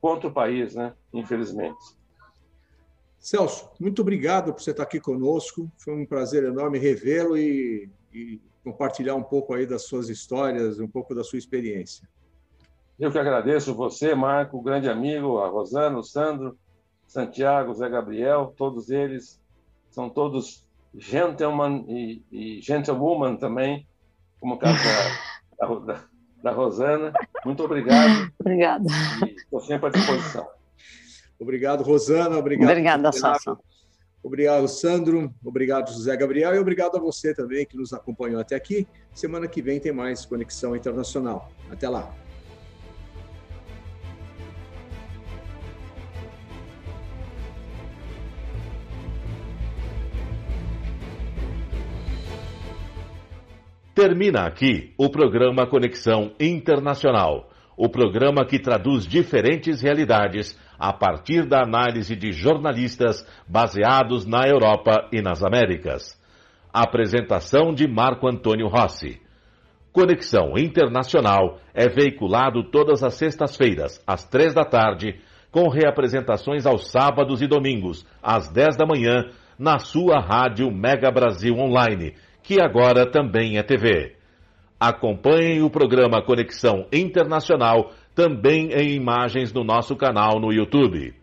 contra o país, né? infelizmente. Celso, muito obrigado por você estar aqui conosco. Foi um prazer enorme revê-lo e, e, compartilhar um pouco aí das suas histórias, um pouco da sua experiência. Eu que agradeço você, Marco, grande amigo, a Rosana, o Sandro, Santiago, Zé Gabriel, todos eles são todos gentlemen e, e gentlewoman também, como o caso da, da, da Rosana. Muito obrigado. Obrigada. Estou sempre à disposição. Obrigado, Rosana. Obrigado. Obrigada, Sassa. Obrigado, Sandro. Obrigado, José Gabriel. E obrigado a você também que nos acompanhou até aqui. Semana que vem tem mais Conexão Internacional. Até lá. Termina aqui o programa Conexão Internacional, o programa que traduz diferentes realidades a partir da análise de jornalistas baseados na Europa e nas Américas. Apresentação de Marco Antônio Rossi. Conexão Internacional é veiculado todas as sextas-feiras, às três da tarde, com reapresentações aos sábados e domingos, às dez da manhã, na sua rádio Mega Brasil Online que agora também é TV. Acompanhem o programa Conexão Internacional também em imagens no nosso canal no YouTube.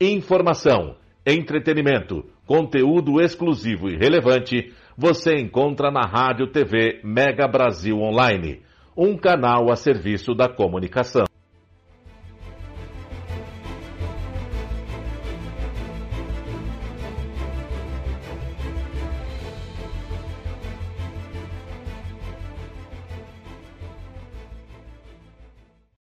Informação, entretenimento, conteúdo exclusivo e relevante você encontra na Rádio TV Mega Brasil Online, um canal a serviço da comunicação.